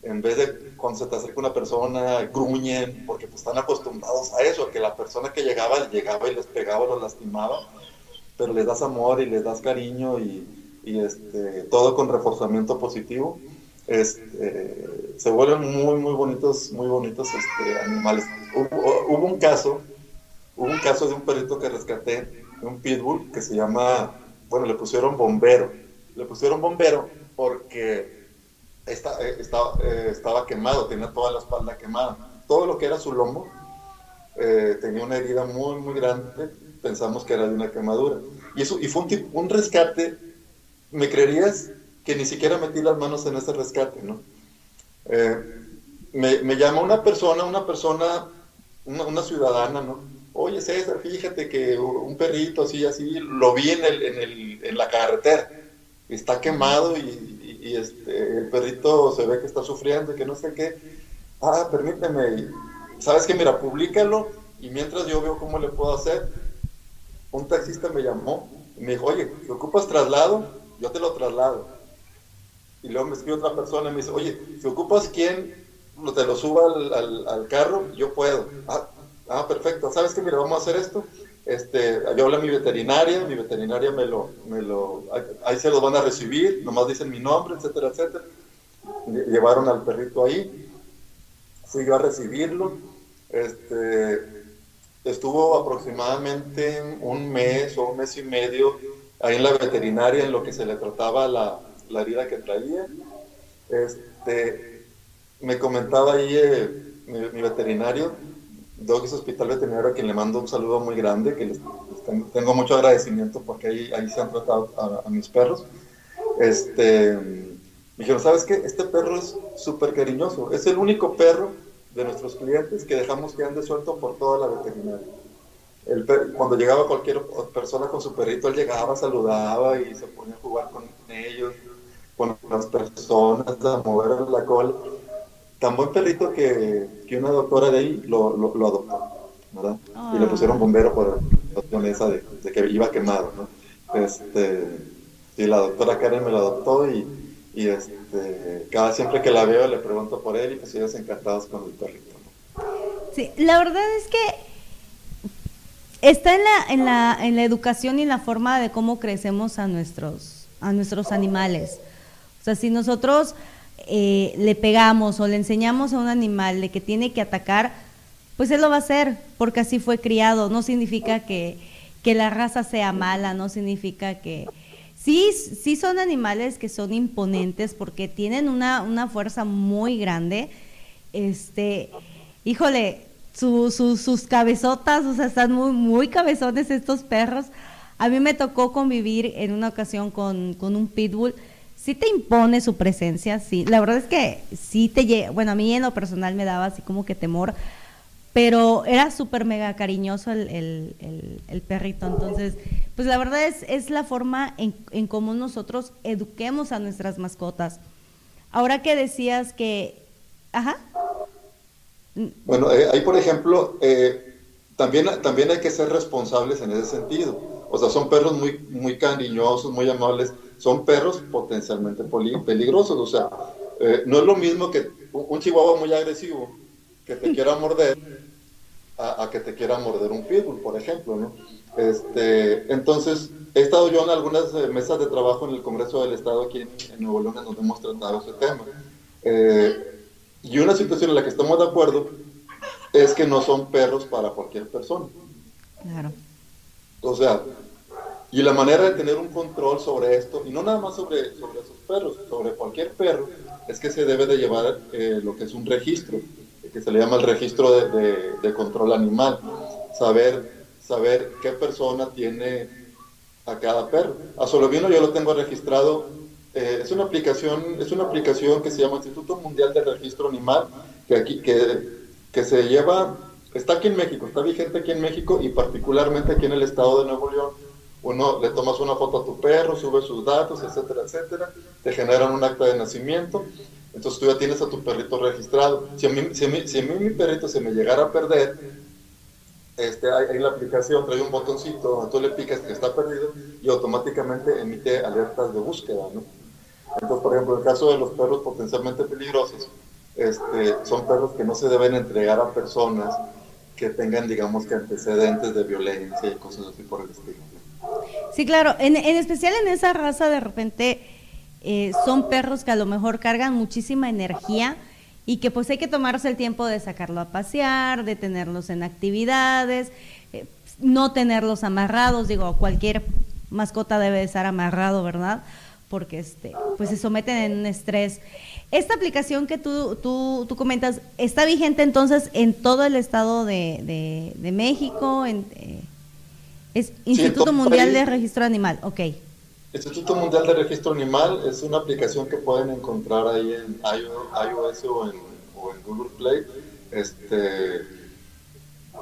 En vez de cuando se te acerca una persona, gruñen, porque pues están acostumbrados a eso, que la persona que llegaba, llegaba y les pegaba, los lastimaba, pero les das amor y les das cariño y, este, todo con reforzamiento positivo. Este, se vuelven muy, muy bonitos, muy bonitos este, animales. Hubo, un caso, hubo un caso de un perrito que rescaté, un pitbull, que se llama, bueno, le pusieron bombero. Le pusieron bombero porque eh, estaba, eh, estaba quemado, tenía toda la espalda quemada. Todo lo que era su lomo eh, tenía una herida muy, muy grande. Pensamos que era de una quemadura. Y, eso, y fue un, un rescate, ¿me creerías que ni siquiera metí las manos en ese rescate, no? me, me llamó una persona, una persona, una, ciudadana, ¿no? Oye, César, fíjate que un perrito así, así, lo vi en, el, en, la carretera. Está quemado y, y este, el perrito se ve que está sufriendo y que no sé qué. Ah, permíteme, ¿sabes qué? Mira, públicalo y mientras yo veo cómo le puedo hacer. Un taxista me llamó y me dijo, oye, ¿te ocupas traslado? Yo te lo traslado. Y luego me escribe otra persona y me dice, oye, si ocupas quién te lo suba al, carro, yo puedo. Ah, ah, perfecto. ¿Sabes qué? Mira, vamos a hacer esto este, yo hablé a mi veterinaria, mi veterinaria me lo, me lo, ahí se los van a recibir, nomás dicen mi nombre, etcétera, etcétera. Llevaron al perrito ahí, fui yo a recibirlo, este, estuvo aproximadamente un mes o un mes y medio ahí en la veterinaria en lo que se le trataba la, la herida que traía. Este, me comentaba ahí eh, mi veterinario Doggies Hospital Veterinario, a quien le mando un saludo muy grande, que les, tengo, mucho agradecimiento porque ahí, ahí se han tratado a, mis perros. Este, Me dijeron, ¿sabes qué? Este perro es súper cariñoso. Es el único perro de nuestros clientes que dejamos que ande suelto por toda la veterinaria. El cuando llegaba cualquier persona con su perrito, él llegaba, saludaba y se ponía a jugar con ellos, con las personas, a mover la cola. Tan buen perrito que, que una doctora de ahí lo, lo, adoptó, ¿verdad? Y le pusieron bombero por la cuestión esa de, de, que iba quemado, ¿no? Este, y la doctora Karen me lo adoptó y y este, cada siempre que la veo le pregunto por él y pues ellos encantados con el perrito. Sí, la verdad es que está en la, en la, en la educación y la forma de cómo crecemos a nuestros, a nuestros animales. O sea, si nosotros eh, le pegamos o le enseñamos a un animal de que tiene que atacar, pues él lo va a hacer, porque así fue criado. No significa que, que la raza sea mala, no significa que, Sí, sí son animales que son imponentes porque tienen una, una fuerza muy grande. Este, híjole, sus cabezotas, o sea, están muy, muy cabezones estos perros. A mí me tocó convivir en una ocasión con, con un pitbull. Sí te impone su presencia, sí. La verdad es que sí te llega, bueno, a mí en lo personal me daba así como que temor, pero era súper mega cariñoso el, perrito. Entonces, pues la verdad es, es la forma en, en cómo nosotros eduquemos a nuestras mascotas. Ahora que decías que... Ajá. Bueno, eh, ahí por ejemplo, eh, también, también hay que ser responsables en ese sentido. O sea, son perros muy, muy cariñosos, muy amables, son perros potencialmente peligrosos. O sea, eh, no es lo mismo que un chihuahua muy agresivo que te quiera morder a, que te quiera morder un pitbull, por ejemplo, ¿no? Este, entonces, he estado yo en algunas eh, mesas de trabajo en el Congreso del Estado aquí en, Nuevo León, donde hemos tratado ese tema. Eh, y una situación en la que estamos de acuerdo es que no son perros para cualquier persona. Claro. O sea, y la manera de tener un control sobre esto, y no nada más sobre, sobre esos perros, sobre cualquier perro, es que se debe de llevar eh, lo que es un registro que se le llama el registro de, control animal, saber, saber qué persona tiene a cada perro. A Solovino yo lo tengo registrado, eh, es, una aplicación, es una aplicación que se llama Instituto Mundial de Registro Animal, que, aquí, que, que se lleva, está aquí en México, está vigente aquí en México y particularmente aquí en el estado de Nuevo León. Uno le tomas una foto a tu perro, sube sus datos, etcétera, etcétera, te generan un acta de nacimiento entonces tú ya tienes a tu perrito registrado. Si a mí, si a mí, mi perrito se me llegara a perder, este, hay, la aplicación, trae un botoncito tú le picas que está perdido y automáticamente emite alertas de búsqueda, ¿no? Entonces, por ejemplo, en el caso de los perros potencialmente peligrosos, este, son perros que no se deben entregar a personas que tengan, digamos, que antecedentes de violencia y cosas así por el estilo. Sí, claro, en, en especial en esa raza de repente eh, son perros que a lo mejor cargan muchísima energía y que pues hay que tomarse el tiempo de sacarlo a pasear, de tenerlos en actividades, eh, no tenerlos amarrados, digo, cualquier mascota debe estar amarrado, ¿verdad? Porque este, pues se someten en un estrés. Esta aplicación que tú, tú, tú comentas, ¿está vigente entonces en todo el estado de, de, México? En, eh, es Instituto Mundial de Registro Animal, ok. Instituto Mundial de Registro Animal es una aplicación que pueden encontrar ahí en iOS o en, Google Play. Este,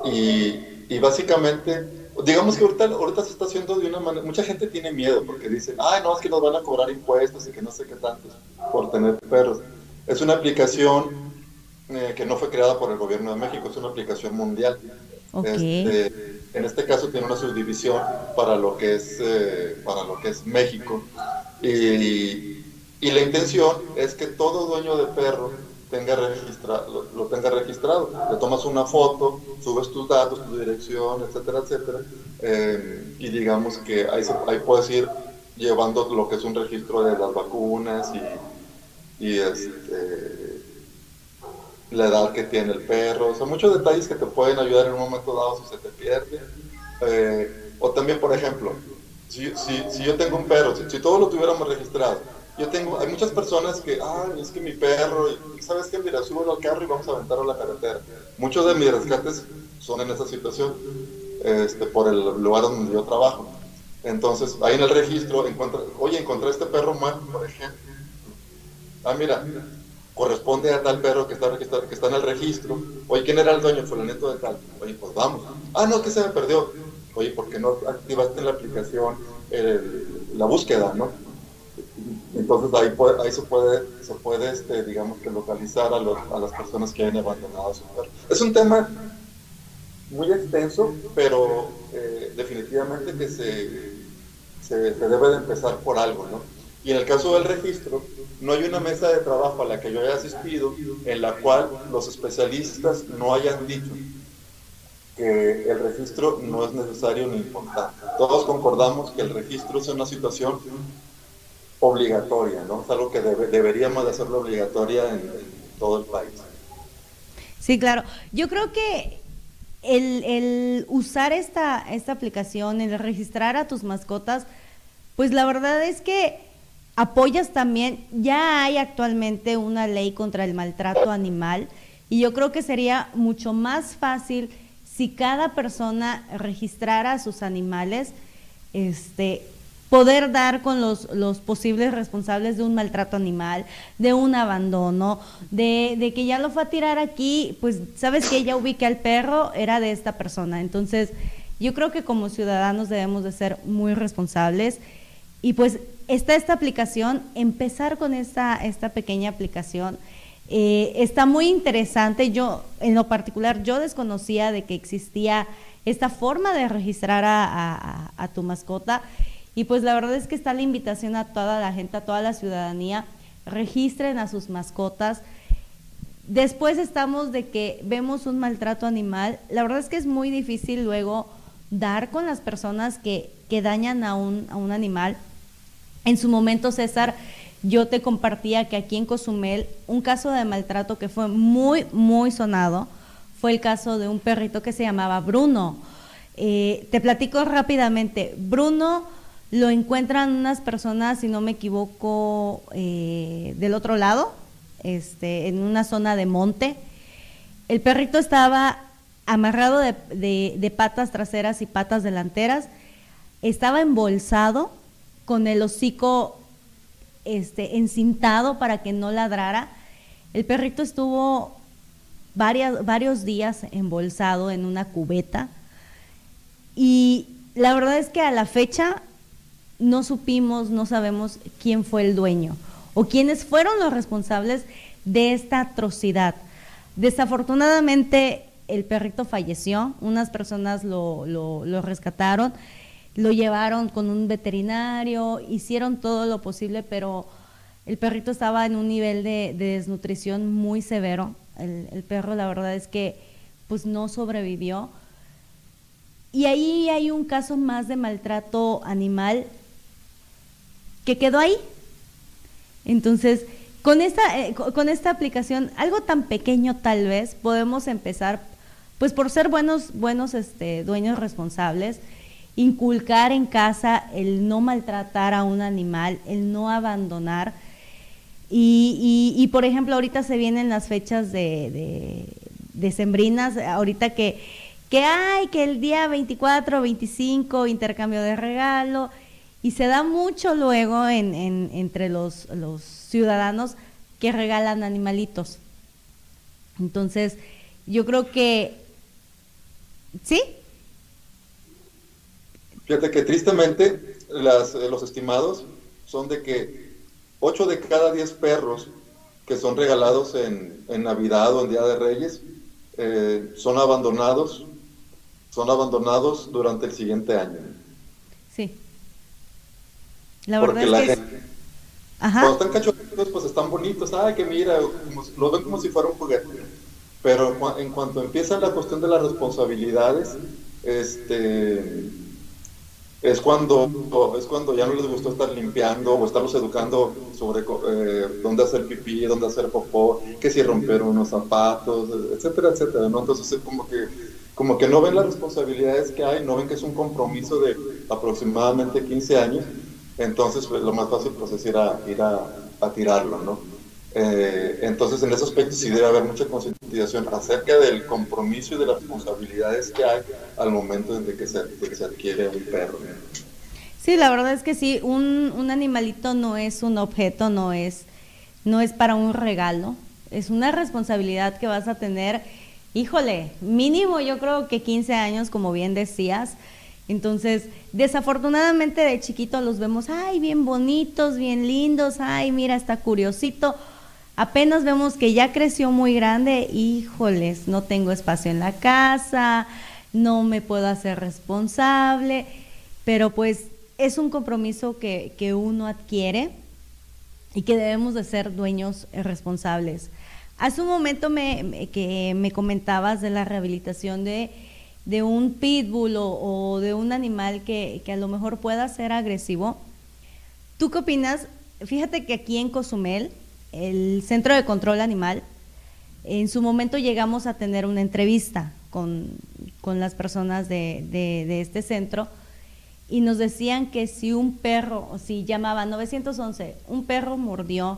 y, básicamente, digamos que ahorita, ahorita se está haciendo de una manera, mucha gente tiene miedo porque dicen, ay, no, es que nos van a cobrar impuestos y que no sé qué tantos por tener perros. Es una aplicación eh, que no fue creada por el gobierno de México, es una aplicación mundial. Este, en este caso tiene una subdivisión para lo que es, eh, para lo que es México. Y, la intención es que todo dueño de perro tenga registrado, lo, tenga registrado. Le tomas una foto, subes tus datos, tu dirección, etcétera, etcétera. Eh, y digamos que ahí, ahí puedes ir llevando lo que es un registro de las vacunas y, y este, la edad que tiene el perro, son muchos detalles que te pueden ayudar en un momento dado si se te pierde. Eh, o también, por ejemplo, si, si, si yo tengo un perro, si, si, todos lo tuviéramos registrado, yo tengo, hay muchas personas que, ah, es que mi perro, ¿sabes qué? Mira, súbelo al carro y vamos a aventarlo a la carretera. Muchos de mis rescates son en esa situación, este, por el lugar donde yo trabajo. Entonces, ahí en el registro, encuentra, oye, encontré este perro muerto, por ejemplo ah, mira, corresponde a tal perro que está, registrado, que está en el registro. Oye, ¿quién era el dueño? Fulanito de tal. Oye, pues vamos. Ah, no, que se me perdió. Oye, ¿por qué no activaste en la aplicación la búsqueda, no? Entonces ahí, ahí se puede, se puede este, digamos que localizar a, los, a las personas que hayan abandonado a su perro. Es un tema muy extenso, pero eh, definitivamente que se, se, se debe de empezar por algo, ¿no? Y en el caso del registro, no hay una mesa de trabajo a la que yo haya asistido en la cual los especialistas no hayan dicho que el registro no es necesario ni importante. Todos concordamos que el registro es una situación obligatoria, ¿no? Es algo que deberíamos de hacerlo obligatoria en, todo el país. Sí, claro. Yo creo que el, el, usar esta, esta aplicación, el registrar a tus mascotas, pues la verdad es que apoyas también, ya hay actualmente una ley contra el maltrato animal y yo creo que sería mucho más fácil si cada persona registrara a sus animales, este, poder dar con los, posibles responsables de un maltrato animal, de un abandono, de, que ya lo fue a tirar aquí, pues sabes que ella ubique al perro, era de esta persona. Entonces, yo creo que como ciudadanos debemos de ser muy responsables y pues está esta aplicación, empezar con esta, esta pequeña aplicación. Eh, está muy interesante. Yo, en lo particular, yo desconocía de que existía esta forma de registrar a, tu mascota. Y pues la verdad es que está la invitación a toda la gente, a toda la ciudadanía, registren a sus mascotas. Después estamos de que vemos un maltrato animal. La verdad es que es muy difícil luego dar con las personas que, que dañan a un, a un animal. En su momento, César, yo te compartía que aquí en Cozumel un caso de maltrato que fue muy, muy sonado fue el caso de un perrito que se llamaba Bruno. Eh, te platico rápidamente. Bruno lo encuentran unas personas, si no me equivoco, eh, del otro lado, este, en una zona de monte. El perrito estaba amarrado de patas traseras y patas delanteras, estaba embolsado con el hocico este, encintado para que no ladrara. El perrito estuvo varias, varios días embolsado en una cubeta y la verdad es que a la fecha no supimos, no sabemos quién fue el dueño o quiénes fueron los responsables de esta atrocidad. Desafortunadamente el perrito falleció, unas personas lo, lo rescataron lo llevaron con un veterinario, hicieron todo lo posible, pero el perrito estaba en un nivel de, desnutrición muy severo. El, perro, la verdad es que, pues no sobrevivió. Y ahí hay un caso más de maltrato animal que quedó ahí. Entonces, con esta, eh, con esta aplicación, algo tan pequeño tal vez, podemos empezar, pues por ser buenos, buenos este, dueños responsables inculcar en casa el no maltratar a un animal, el no abandonar. Y, por ejemplo, ahorita se vienen las fechas de, de, sembrinas, ahorita que, que hay, que el día 24, 25, intercambio de regalo, y se da mucho luego en, entre los, los ciudadanos que regalan animalitos. Entonces, yo creo que, ¿sí? Fíjate que tristemente las, eh, los estimados son de que 8 de cada 10 perros que son regalados en, Navidad o en Día de Reyes eh, son abandonados, son abandonados durante el siguiente año. Sí. La verdad es que... Cuando están cachorritos, pues están bonitos, ay, que mira, lo ven como si fuera un juguete. Pero en cuanto empieza la cuestión de las responsabilidades, este es cuando, es cuando ya no les gustó estar limpiando o estarlos educando sobre eh, dónde hacer pipí, dónde hacer popó, que si romper unos zapatos, etcétera, etcétera, ¿no? Entonces es como que, como que no ven las responsabilidades que hay, no ven que es un compromiso de aproximadamente 15 años, entonces pues, lo más fácil pues, es ir a, ir a, a tirarlo, ¿no? Eh, entonces, en ese aspecto sí debe haber mucha concientización acerca del compromiso y de las responsabilidades que hay al momento de que se, adquiere un perro. Sí, la verdad es que sí, un, un, animalito no es un objeto, no es no es para un regalo, es una responsabilidad que vas a tener, híjole, mínimo yo creo que 15 años, como bien decías. Entonces, desafortunadamente de chiquito los vemos, ay, bien bonitos, bien lindos, ay, mira, está curiosito. Apenas vemos que ya creció muy grande, híjoles, no tengo espacio en la casa, no me puedo hacer responsable, pero pues es un compromiso que, que uno adquiere y que debemos de ser dueños responsables. Hace un momento me, que me comentabas de la rehabilitación de, de un pitbull o, de un animal que, que, a lo mejor pueda ser agresivo. ¿Tú qué opinas? Fíjate que aquí en Cozumel, el Centro de Control Animal, en su momento llegamos a tener una entrevista con, con las personas de, de, este centro y nos decían que si un perro, si llamaba 911, un perro mordió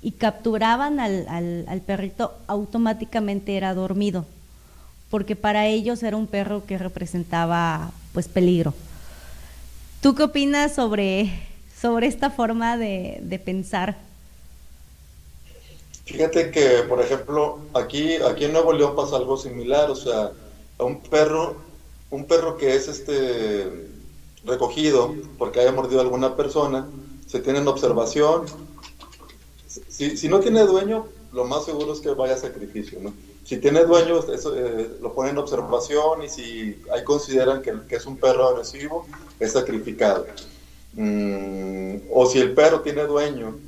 y capturaban al, al, perrito, automáticamente era dormido, porque para ellos era un perro que representaba pues peligro. ¿Tú qué opinas sobre, sobre esta forma de, de pensar? Fíjate que, por ejemplo, aquí, aquí en Nuevo León pasa algo similar, o sea, a un perro, un perro que es este recogido porque haya mordido a alguna persona, se tiene en observación. Si, si, no tiene dueño, lo más seguro es que vaya a sacrificio. Si tiene dueño, eso, eh, lo ponen en observación y si ahí consideran que, que es un perro agresivo, es sacrificado. Mm, o si el perro tiene dueño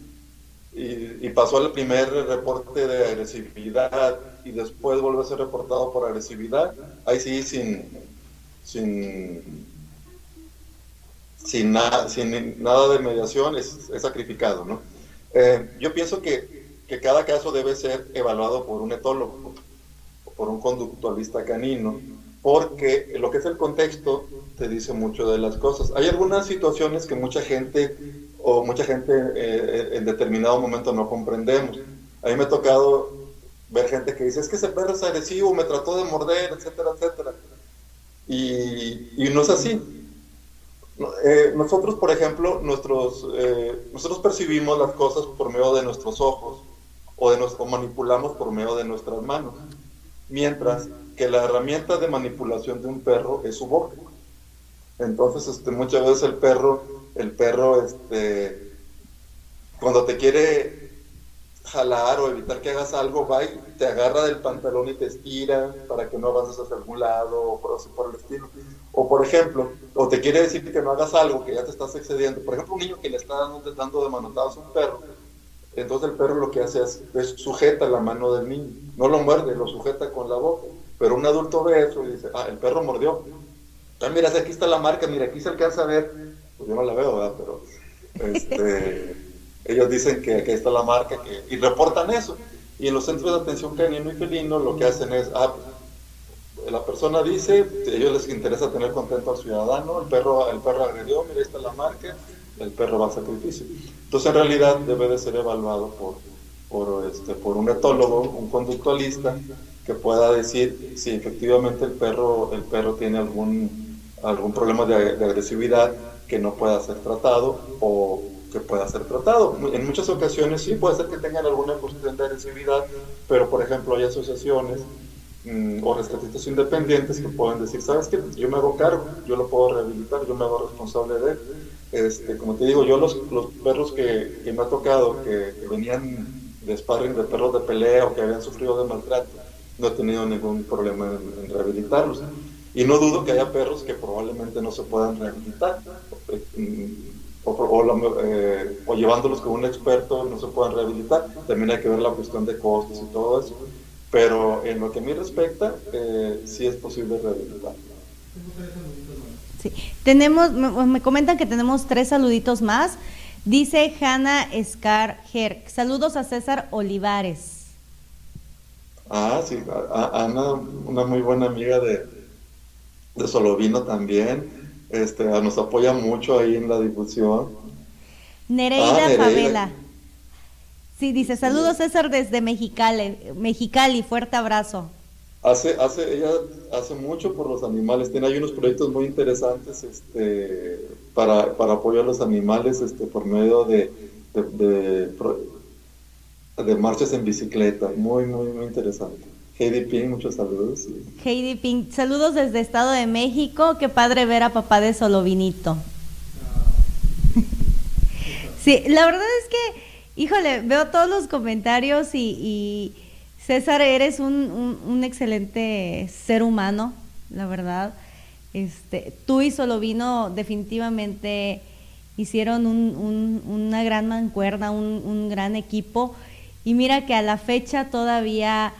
y, y, pasó el primer reporte de agresividad y después vuelve a ser reportado por agresividad, ahí sí, sin, sin sin, nada sin nada de mediación es, sacrificado. ¿no? Eh, yo pienso que, que, cada caso debe ser evaluado por un etólogo, por un conductualista canino, porque lo que es el contexto te dice mucho de las cosas. Hay algunas situaciones que mucha gente o mucha gente eh, en determinado momento no comprendemos. A mí me ha tocado ver gente que dice, es que ese perro es agresivo, me trató de morder, etcétera, etcétera. Y, y no es así eh, nosotros, por ejemplo, nuestros, eh, nosotros percibimos las cosas por medio de nuestros ojos o, de manipulamos por medio de nuestras manos, mientras que la herramienta de manipulación de un perro es su boca. Entonces, este, muchas veces el perro, el perro, este, cuando te quiere jalar o evitar que hagas algo, va y te agarra del pantalón y te estira para que no avances hacia algún lado o por, por el estilo. O por ejemplo, o te quiere decir que no hagas algo, que ya te estás excediendo. Por ejemplo, un niño que le está dando, dando de manotadas a un perro, entonces el perro lo que hace es, sujeta la mano del niño, no lo muerde, lo sujeta con la boca. Pero un adulto ve eso y dice, ah, el perro mordió. Ah, mira, aquí está la marca, mira, aquí se alcanza a ver. Pues yo no la veo, ¿verdad? Pero este, ellos dicen que aquí está la marca que, y reportan eso. Y en los centros de atención canino y felino lo que hacen es, ah, la persona dice, a ellos les interesa tener contento al ciudadano, el perro, el perro agredió, mira, ahí está la marca, el perro va a sacrificio. Entonces, en realidad, debe de ser evaluado por, por, este, por un etólogo, un conductualista, que pueda decir si efectivamente el perro, el perro tiene algún, algún problema de agresividad que no pueda ser tratado o que pueda ser tratado. En muchas ocasiones sí puede ser que tengan alguna cuestión de agresividad, pero por ejemplo hay asociaciones Mm, o rescatistas independientes que pueden decir, ¿sabes qué? Yo me hago cargo, yo lo puedo rehabilitar, yo me hago responsable de él. Este, como te digo, yo los, perros que, que, me ha tocado, que, venían de sparring de perros de pelea o que habían sufrido de maltrato, no he tenido ningún problema en, rehabilitarlos. Y no dudo que haya perros que probablemente no se puedan rehabilitar. O, o, eh, o, llevándolos con un experto no se puedan rehabilitar. También hay que ver la cuestión de costos y todo eso. Pero en lo que a mí respecta, eh, sí es posible rehabilitar. Sí. Tenemos, me, comentan que tenemos tres saluditos más. Dice Hanna Scar Saludos a César Olivares. Ah, sí, Ana, una muy buena amiga de, de Solovino también. Este, nos apoya mucho ahí en la difusión. Nereida, ah, Favela. Sí, dice, saludos César desde Mexicali, Mexicali, fuerte abrazo. Hace, hace, ella hace mucho por los animales, tiene ahí unos proyectos muy interesantes este, para, para apoyar a los animales este, por medio de, de marchas en bicicleta, muy, muy, muy interesante. Heidi Pink, muchos saludos. Heidi Pink, saludos desde Estado de México, qué padre ver a papá de Solovinito. Sí, la verdad es que, híjole, veo todos los comentarios y, César, eres un, excelente ser humano, la verdad. Este, tú y Solovino definitivamente hicieron una gran mancuerna, un, gran equipo. Y mira que a la fecha todavía,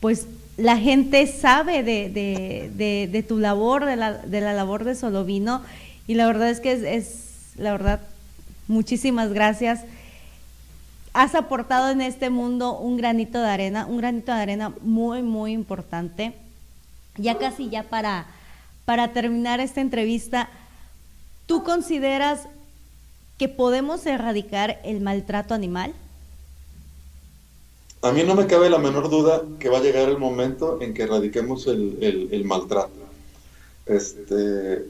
pues la gente sabe de, tu labor, de la, de la labor de Solovino. Y la verdad es que es, es la verdad, Muchísimas gracias. Has aportado en este mundo un granito de arena, un granito de arena muy, muy importante. Ya casi ya para, para terminar esta entrevista, ¿tú consideras que podemos erradicar el maltrato animal? A mí no me cabe la menor duda que va a llegar el momento en que erradiquemos el, el maltrato. Este,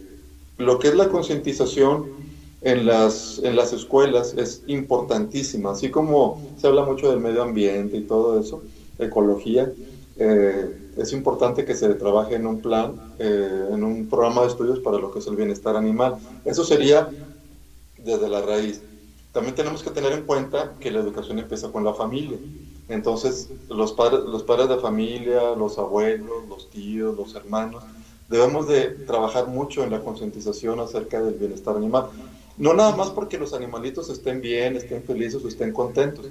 lo que es la concientización en las, en las escuelas es importantísima, así como se habla mucho del medio ambiente y todo eso, ecología, eh, es importante que se trabaje en un plan, eh, en un programa de estudios para lo que es el bienestar animal. Eso sería desde la raíz. También tenemos que tener en cuenta que la educación empieza con la familia. Entonces, los padres, los padres de familia, los abuelos, los tíos, los hermanos, debemos de trabajar mucho en la concientización acerca del bienestar animal. No nada más porque los animalitos estén bien, estén felices o estén contentos.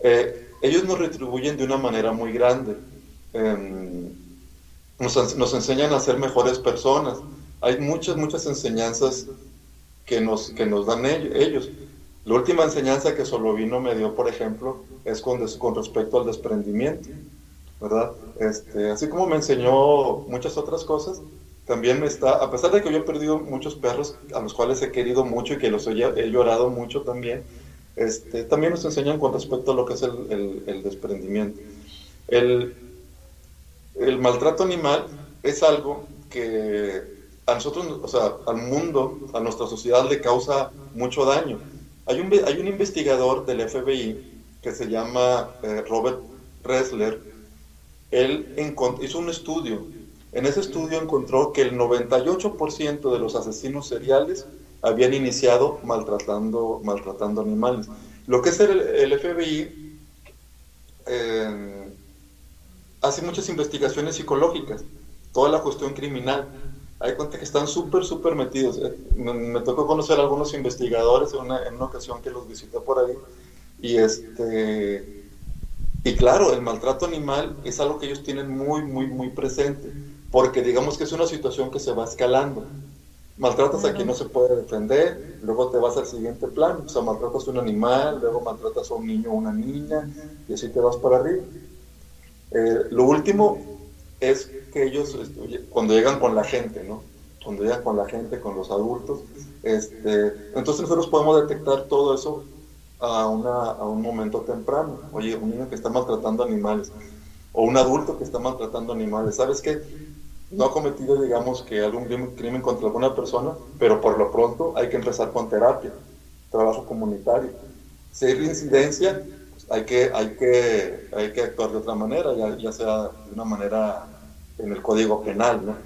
Eh, ellos nos retribuyen de una manera muy grande. Em, nos, enseñan a ser mejores personas. Hay muchas, muchas enseñanzas que nos, que nos dan ellos. La última enseñanza que Solovino me dio, por ejemplo, es con, respecto al desprendimiento, ¿verdad? Este, así como me enseñó muchas otras cosas, también me está, a pesar de que yo he perdido muchos perros a los cuales he querido mucho y que los he, llorado mucho también, este, también nos enseñan con respecto a lo que es el, desprendimiento. El, maltrato animal es algo que a nosotros, o sea, al mundo, a nuestra sociedad le causa mucho daño. Hay un investigador del FBI que se llama eh, Robert Ressler. Él hizo un estudio en ese estudio encontró que el 98% de los asesinos seriales habían iniciado maltratando, maltratando animales. Lo que es el, FBI eh, hace muchas investigaciones psicológicas, toda la cuestión criminal. Hay cuenta que están súper, súper metidos. Eh, me, tocó conocer a algunos investigadores en una, en una ocasión que los visité por ahí. Y este y claro, el maltrato animal es algo que ellos tienen muy, muy, muy presente porque digamos que es una situación que se va escalando. Maltratas a quien no se puede defender, luego te vas al siguiente plan, o sea, maltratas a un animal, luego maltratas a un niño o una niña, y así te vas para arriba. Eh, lo último es que ellos, este, cuando llegan con la gente, ¿no? Cuando llegan con la gente, con los adultos, este, entonces nosotros podemos detectar todo eso a, una, a un momento temprano. Oye, un niño que está maltratando animales, o un adulto que está maltratando animales, ¿sabes qué? no ha cometido, digamos, que algún crimen contra alguna persona, pero por lo pronto hay que empezar con terapia, trabajo comunitario. Si hay reincidencia, pues hay, que, hay, que, hay que actuar de otra manera, ya, sea de una manera en el código penal, ¿no?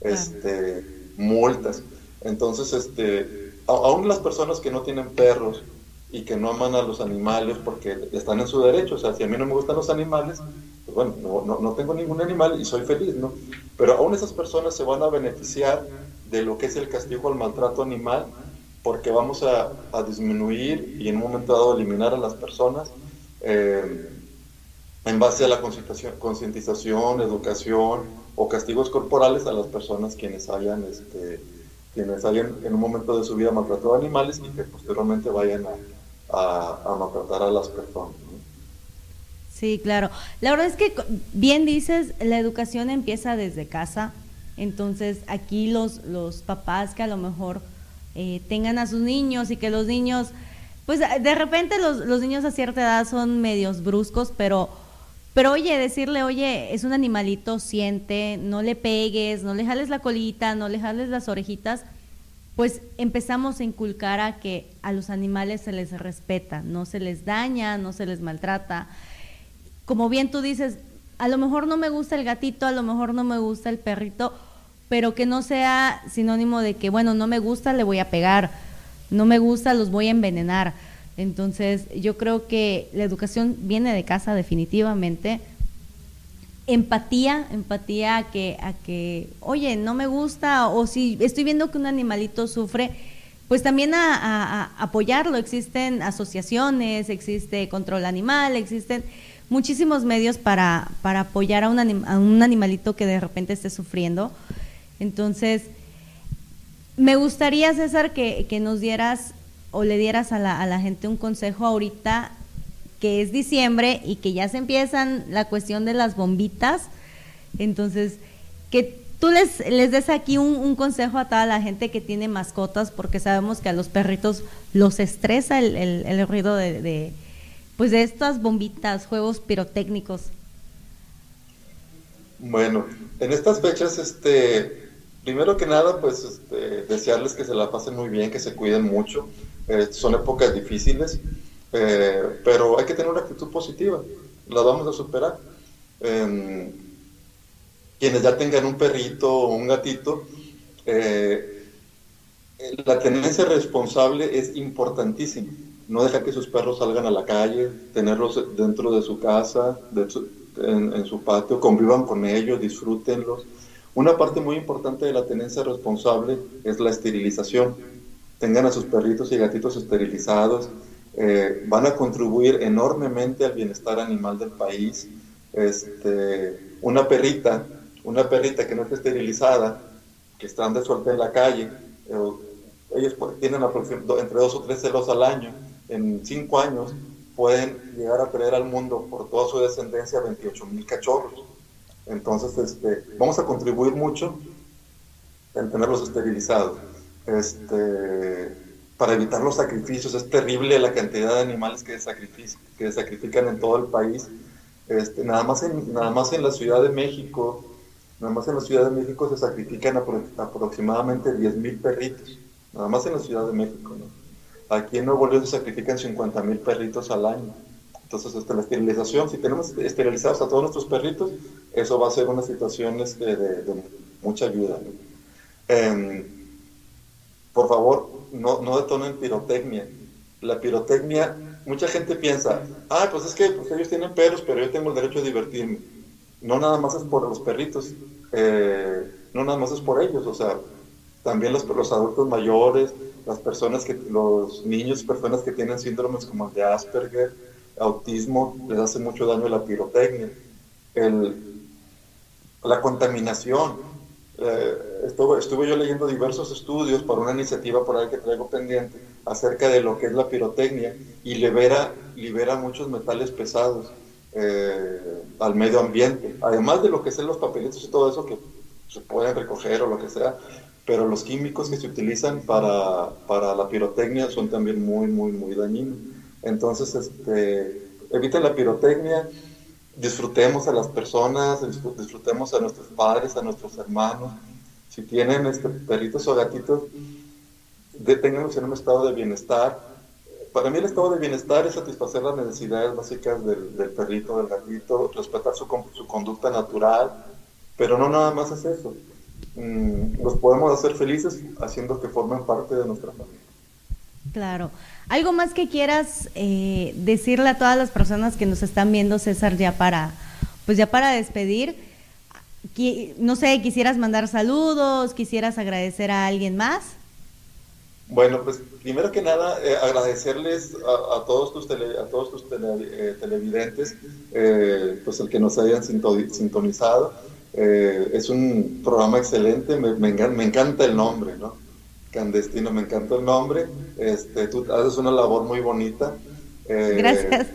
Este, multas. Entonces, este, aún las personas que no tienen perros y que no aman a los animales porque están en su derecho, o sea, si a mí no me gustan los animales, pues bueno, no, no, no tengo ningún animal y soy feliz, ¿no? Pero aún esas personas se van a beneficiar de lo que es el castigo al maltrato animal, porque vamos a, disminuir y en un momento dado eliminar a las personas eh, en base a la concientización, educación o castigos corporales a las personas quienes hayan, este, quienes hayan en un momento de su vida maltratado a animales y que posteriormente vayan a, a maltratar a las personas. Sí, claro. La verdad es que bien dices, la educación empieza desde casa. Entonces aquí los, los papás que a lo mejor eh, tengan a sus niños y que los niños, pues de repente los, los niños a cierta edad son medios bruscos, pero, pero oye, decirle, oye, es un animalito, siente, no le pegues, no le jales la colita, no le jales las orejitas, pues empezamos a inculcar a que a los animales se les respeta, no se les daña, no se les maltrata. Como bien tú dices, a lo mejor no me gusta el gatito, a lo mejor no me gusta el perrito, pero que no sea sinónimo de que, bueno, no me gusta, le voy a pegar, no me gusta, los voy a envenenar. Entonces, yo creo que la educación viene de casa definitivamente, empatía, empatía a que, a que, oye, no me gusta, o si estoy viendo que un animalito sufre, pues también a, apoyarlo. Existen asociaciones, existe control animal, existen muchísimos medios para, para apoyar a un, a un animalito que de repente esté sufriendo. Entonces, me gustaría, César, que, que nos dieras o le dieras a la, a la gente un consejo ahorita que es diciembre y que ya se empiezan la cuestión de las bombitas. Entonces, que tú les, les des aquí un, consejo a toda la gente que tiene mascotas, porque sabemos que a los perritos los estresa el, el, ruido de, pues de estas bombitas, juegos pirotécnicos. Bueno, en estas fechas, este, primero que nada, pues este, desearles que se la pasen muy bien, que se cuiden mucho. Eh, son épocas difíciles. Eh, pero hay que tener una actitud positiva, la vamos a superar. Em, quienes ya tengan un perrito o un gatito, eh, la tenencia responsable es importantísima. No dejar que sus perros salgan a la calle, tenerlos dentro de su casa, en, en, su patio, convivan con ellos, disfrútenlos. Una parte muy importante de la tenencia responsable es la esterilización. Tengan a sus perritos y gatitos esterilizados, eh, van a contribuir enormemente al bienestar animal del país. Este, una perrita, una perrita que no esté esterilizada, que están de suerte en la calle, eh, ellos tienen entre dos o tres celos al año, en cinco años pueden llegar a traer al mundo por toda su descendencia 28 mil cachorros. Entonces, este, vamos a contribuir mucho en tenerlos esterilizados. Este, para evitar los sacrificios. Es terrible la cantidad de animales que, que sacrifican en todo el país. Este, nada, más en, nada más en la Ciudad de México, nada más en la Ciudad de México se sacrifican aproximadamente 10.000 perritos. Nada más en la Ciudad de México. ¿no? Aquí en Nuevo León se sacrifican 50.000 perritos al año. Entonces, este, la esterilización, si tenemos esterilizados a todos nuestros perritos, eso va a ser una situación este, de, mucha ayuda. Em, por favor, no, no detonen pirotecnia. La pirotecnia, mucha gente piensa, ah, pues es que pues ellos tienen perros, pero yo tengo el derecho a divertirme. No nada más es por los perritos, eh, no nada más es por ellos, o sea, también los, los adultos mayores, las personas que, los niños, personas que tienen síndromes como el de Asperger, autismo, les hace mucho daño la pirotecnia. El, la contaminación, eh, estuve, estuve, yo leyendo diversos estudios para una iniciativa por ahí que traigo pendiente acerca de lo que es la pirotecnia y libera, libera muchos metales pesados eh, al medio ambiente, además de lo que son los papelitos y todo eso que se pueden recoger o lo que sea, pero los químicos que se utilizan para, para la pirotecnia son también muy, muy, muy dañinos. Entonces, este, la pirotecnia, disfrutemos a las personas, disfrutemos a nuestros padres, a nuestros hermanos. Si tienen este, perritos o gatitos, deténganlos en un estado de bienestar. Para mí el estado de bienestar es satisfacer las necesidades básicas del, perrito, del gatito, respetar su, su, conducta natural, pero no nada más es eso. Mm, los podemos hacer felices haciendo que formen parte de nuestra familia. Claro. ¿Algo más que quieras eh, decirle a todas las personas que nos están viendo, César, ya para, pues ya para despedir? no sé, quisieras mandar saludos, quisieras agradecer a alguien más. Bueno, pues primero que nada eh, agradecerles a, todos tus, a todos tus eh, televidentes, pues el que nos hayan sintonizado. es un programa excelente, me encanta el nombre, ¿no? Candestino, me encanta el nombre. Este, tú haces una labor muy bonita. Eh, Gracias.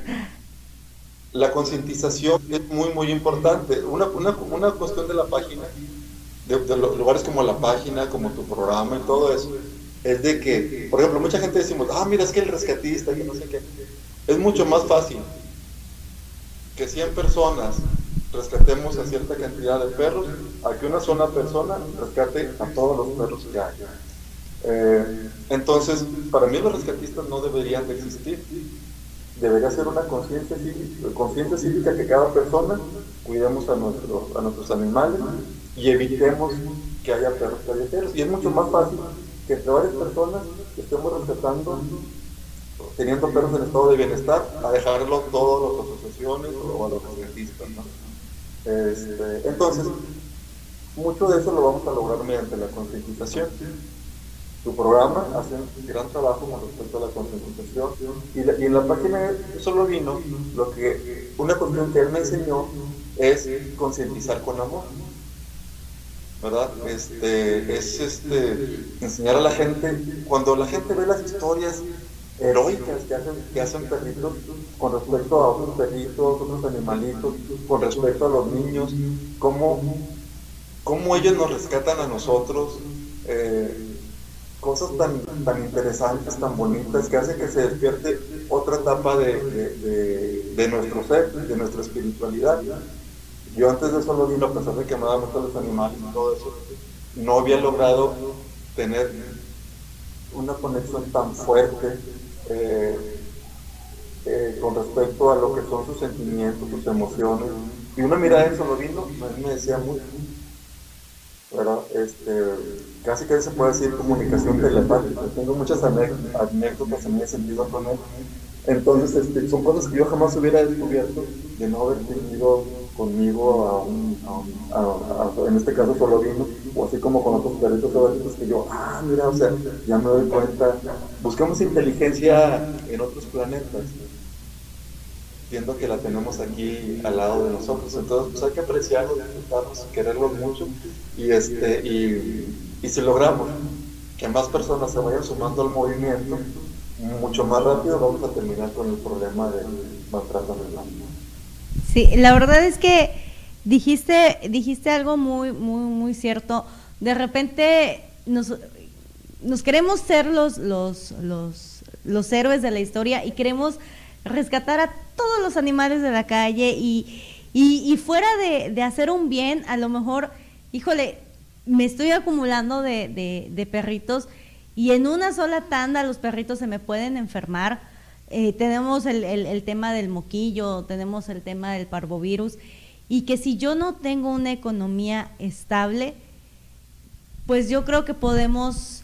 La concientización es muy, muy importante. Una, una, una cuestión de la página, de, lugares como la página, como tu programa y todo eso, es de que, por ejemplo, mucha gente decimos, ah, mira, es que el rescatista, que no sé qué. Es mucho más fácil que 100 personas rescatemos a cierta cantidad de perros a que una sola persona rescate a todos los perros que hay. Eh, entonces, para mí los rescatistas no deberían de existir. Debería ser una conciencia cívica, conciencia cívica que cada persona cuidemos a, nuestros a nuestros animales y evitemos que haya perros callejeros. Y es mucho más fácil que entre varias personas estemos rescatando, teniendo perros en estado de bienestar, a dejarlo todo a las asociaciones o a los rescatistas. Este, entonces, mucho de eso lo vamos a lograr mediante la concientización. Tu programa hace un gran trabajo con respecto a la concientización y, en la página solo vino lo que una cuestión que él me enseñó es concientizar con amor. ¿verdad? Este, es este, enseñar a la gente, cuando la gente ve las historias heroicas que hacen, que hacen perritos con respecto a otros perritos, otros animalitos, con respecto a los niños, cómo, cómo ellos nos rescatan a nosotros, eh, cosas tan, tan interesantes, tan bonitas, que hacen que se despierte otra etapa de, de, de nuestro ser, de nuestra espiritualidad. Yo antes de eso lo vino, a pesar de que me daban mucho los animales y todo eso, no había logrado tener una conexión tan fuerte eh, eh, con respecto a lo que son sus sentimientos, sus emociones. Y una mirada en solo vino, a mí me decía mucho. Este, casi que se puede decir comunicación telepática. Tengo muchas anécdotas en ese sentido con él. Entonces, este, son cosas que yo jamás hubiera descubierto de no haber tenido conmigo a un, en este caso solo vino, o así como con otros perritos que yo, ah, mira, o sea, ya me doy cuenta, buscamos inteligencia en otros planetas, viendo que la tenemos aquí al lado de nosotros, entonces pues hay que apreciarlo, disfrutarlos, quererlos mucho, y este, y, y si logramos que más personas se vayan sumando al movimiento, mucho más rápido vamos a terminar con el problema del maltrato animal. Sí, la verdad es que dijiste, dijiste algo muy, muy, muy cierto. De repente nos, nos queremos ser los, los, los, los héroes de la historia y queremos rescatar a todos los animales de la calle y, y, fuera de, de, hacer un bien, a lo mejor, híjole, me estoy acumulando de, de, perritos y en una sola tanda los perritos se me pueden enfermar. Eh, tenemos el, el, tema del moquillo, tenemos el tema del parvovirus, y que si yo no tengo una economía estable, pues yo creo que podemos,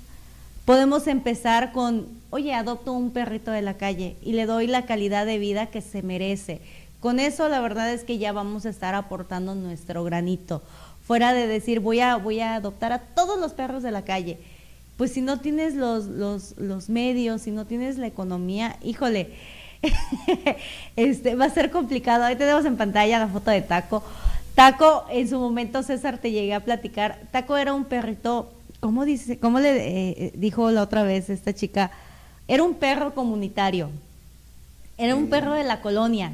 podemos empezar con, oye, adopto un perrito de la calle y le doy la calidad de vida que se merece. Con eso la verdad es que ya vamos a estar aportando nuestro granito, fuera de decir voy a, voy a adoptar a todos los perros de la calle pues si no tienes los, los, los medios, si no tienes la economía, híjole, este, va a ser complicado. Ahí tenemos en pantalla la foto de Taco. Taco, en su momento, César, te llegué a platicar. Taco era un perrito, ¿cómo, dice, cómo le eh, dijo la otra vez esta chica? Era un perro comunitario, era un perro de la colonia.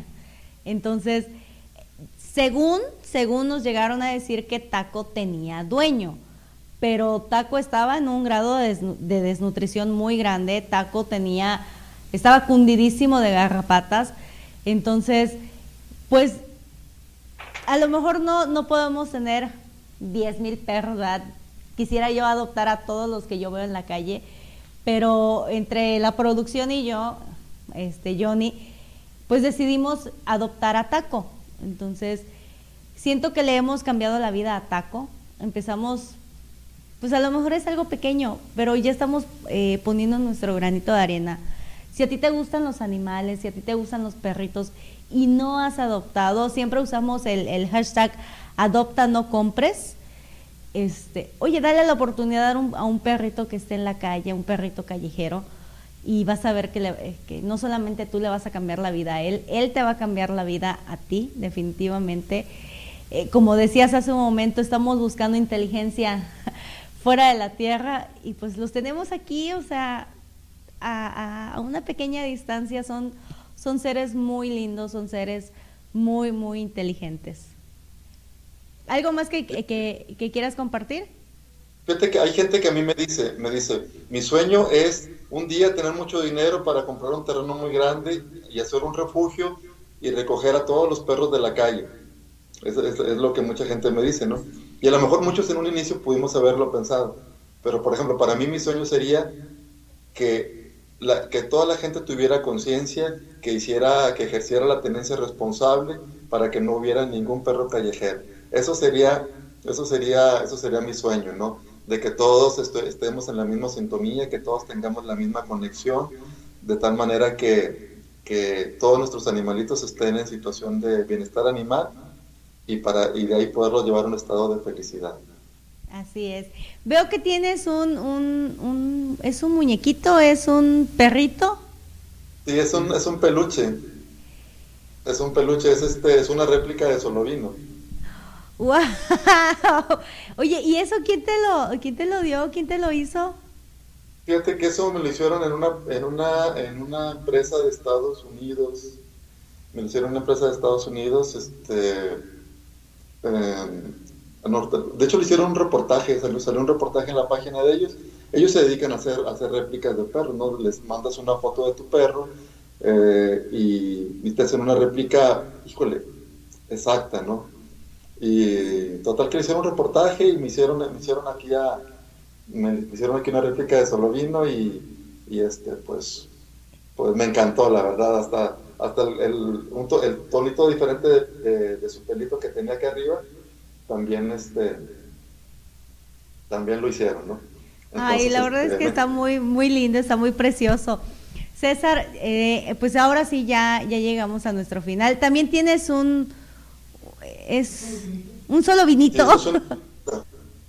Entonces, según, según nos llegaron a decir que Taco tenía dueño pero Taco estaba en un grado de, desnutrición muy grande, Taco tenía, estaba cundidísimo de garrapatas, entonces, pues, a lo mejor no, no podemos tener 10 mil perros, ¿verdad? Quisiera yo adoptar a todos los que yo veo en la calle, pero entre la producción y yo, este Johnny, pues decidimos adoptar a Taco. Entonces, siento que le hemos cambiado la vida a Taco. Empezamos pues a lo mejor es algo pequeño, pero ya estamos eh, poniendo nuestro granito de arena. Si a ti te gustan los animales, si a ti te gustan los perritos y no has adoptado, siempre usamos el, hashtag adopta no compres. Este, oye, dale la oportunidad a un, a un, perrito que esté en la calle, un perrito callejero, y vas a ver que, eh, que, no solamente tú le vas a cambiar la vida a él, él te va a cambiar la vida a ti, definitivamente. Eh, como decías hace un momento, estamos buscando inteligencia fuera de la Tierra y pues los tenemos aquí, o sea, a, una pequeña distancia son, son seres muy lindos, son seres muy, muy inteligentes. ¿Algo más que, que, quieras compartir? Fíjate que hay gente que a mí me dice, me dice, mi sueño es un día tener mucho dinero para comprar un terreno muy grande y hacer un refugio y recoger a todos los perros de la calle. es, es lo que mucha gente me dice, ¿no? Y a lo mejor muchos en un inicio pudimos haberlo pensado, Pero, por ejemplo, para mí mi sueño sería que, que toda la gente tuviera conciencia, que hiciera, que ejerciera la tenencia responsable para que no hubiera ningún perro callejero. Eso sería, eso sería, eso sería mi sueño, ¿no? De que todos estemos en la misma sintonía, que todos tengamos la misma conexión, de tal manera que, que todos nuestros animalitos estén en situación de bienestar animal y, para, y de ahí poderlos llevar a un estado de felicidad. Así es. Veo que tienes un, un, un, ¿es un muñequito? ¿Es un perrito? Sí, es un, es un peluche. Es un peluche, es este, es una réplica de Solovino. ¡Wow! Oye, ¿y eso quién te lo, quién te lo dio? ¿Quién te lo hizo? Fíjate que eso me lo hicieron en una, en una, en una empresa de Estados Unidos. Me lo hicieron en una empresa de Estados Unidos, este, de hecho le hicieron un reportaje, salió, salió, un reportaje en la página de ellos. Ellos se dedican a hacer, a hacer réplicas de perros, ¿no? Les mandas una foto de tu perro eh, y, te hacen una réplica, híjole, exacta, ¿no? Y total que le hicieron un reportaje y me hicieron, me hicieron aquí a, me hicieron aquí una réplica de Solovino y, y este, pues, pues me encantó, la verdad, hasta, hasta el, el, tonito diferente de, su pelito que tenía aquí arriba, también este, también lo hicieron, ¿no? Ay, la verdad es que este, está muy, muy lindo, está muy precioso. César, eh, pues ahora sí ya, ya llegamos a nuestro final. También tienes un, es un solo vinito.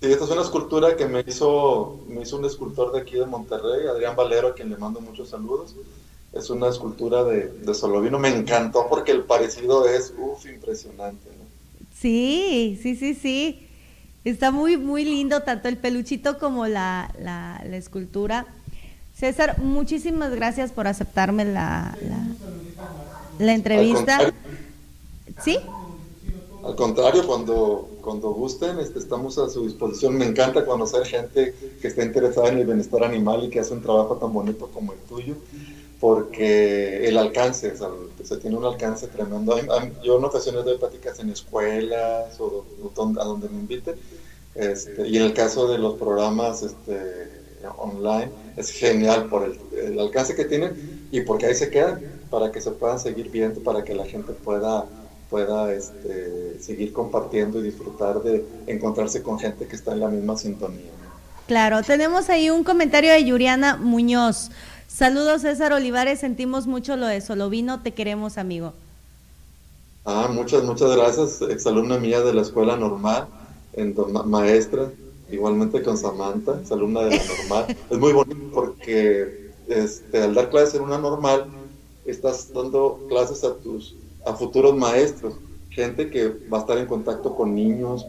Sí, esta es una escultura que me hizo, me hizo un escultor de aquí de Monterrey, Adrián Valero, a quien le mando muchos saludos. Es una escultura de, de Solovino. Me encantó porque el parecido es, uff, impresionante. Sí, sí, sí, sí. Está muy, muy lindo tanto el peluchito como la, la, escultura. César, muchísimas gracias por aceptarme la, la, la entrevista. ¿Sí? Al contrario, cuando, cuando gusten, este, estamos a su disposición. Me encanta conocer gente que está interesada en el bienestar animal y que hace un trabajo tan bonito como el tuyo, porque el alcance, se tiene un alcance tremendo. Yo en ocasiones doy pláticas en escuelas o, a donde me inviten, este, y en el caso de los programas este, online, es genial por el, el alcance que tienen y porque ahí se quedan, para que se puedan seguir viendo, para que la gente pueda pueda este, seguir compartiendo y disfrutar de encontrarse con gente que está en la misma sintonía. Claro, tenemos ahí un comentario de Yuriana Muñoz. Saludos César Olivares, sentimos mucho lo de Solovino, te queremos amigo. Ah, muchas, muchas gracias, exalumna mía de la escuela normal, en, maestra, igualmente con Samantha, exalumna de la normal. es muy bonito porque este, al dar clases en una normal, estás dando clases a tus a futuros maestros, gente que va a estar en contacto con niños,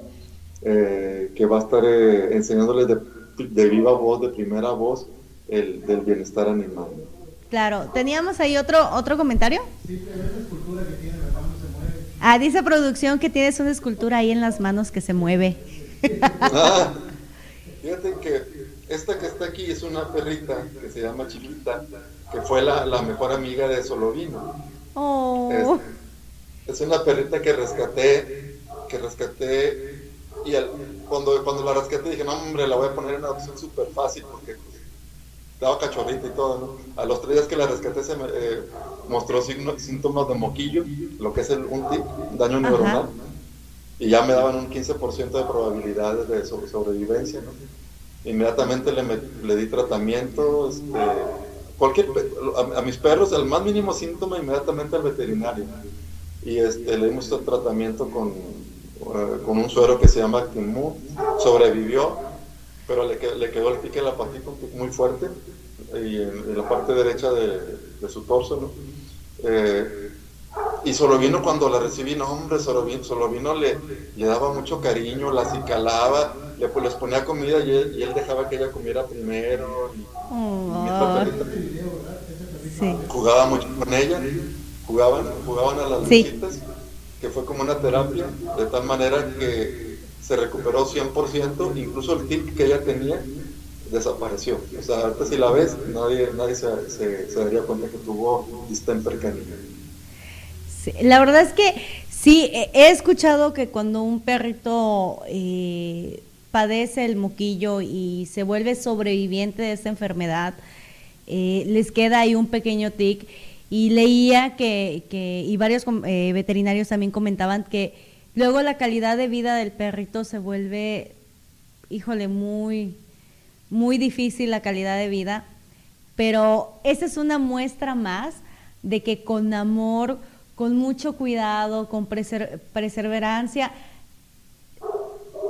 eh, que va a estar eh, enseñándoles de, viva voz, de primera voz, el, del bienestar animal. Claro, teníamos ahí otro otro comentario. Sí, pero esa escultura que tiene las manos se mueve. Ah, dice producción que tienes una escultura ahí en las manos que se mueve. Ah, fíjate que esta que está aquí es una perrita que se llama Chiquita, que fue la, la mejor amiga de Solovino. Oh. Es una perrita que rescaté, que rescaté y cuando, cuando la rescaté dije, no hombre, la voy a poner en adopción súper fácil porque pues, daba cachorrita y todo, ¿no? A los tres días que la rescaté se me, eh, mostró síntomas de moquillo, lo que es el, un tip, daño neuronal, y ya me daban un 15% de probabilidades de sobrevivencia, ¿no? Inmediatamente le, le di tratamiento, este, cualquier, a, a, mis perros, el más mínimo síntoma, inmediatamente al veterinario y este, le dimos tratamiento con, eh, con un suero que se llama Actimud. Sobrevivió, pero le, le, quedó el pique en la patita muy fuerte y en, la parte derecha de, de su torso. ¿no? Eh, y vino cuando la recibí, no hombre, solo vino le, le daba mucho cariño, la acicalaba, le pues, les ponía comida y él, y él, dejaba que ella comiera primero. Y, oh, sí. Jugaba mucho con ella jugaban, jugaban a las luchitas, que fue como una terapia, de tal manera que se recuperó 100%, incluso el tic que ella tenía desapareció. O sea, ahorita si la ves, nadie, nadie se, se, daría cuenta que tuvo distemper canina. la verdad es que sí, he escuchado que cuando un perrito eh, padece el moquillo y se vuelve sobreviviente de esta enfermedad, eh, les queda ahí un pequeño tic. Y leía que, que y varios eh, veterinarios también comentaban que luego la calidad de vida del perrito se vuelve, híjole, muy, muy difícil la calidad de vida. Pero esa es una muestra más de que con amor, con mucho cuidado, con perseverancia,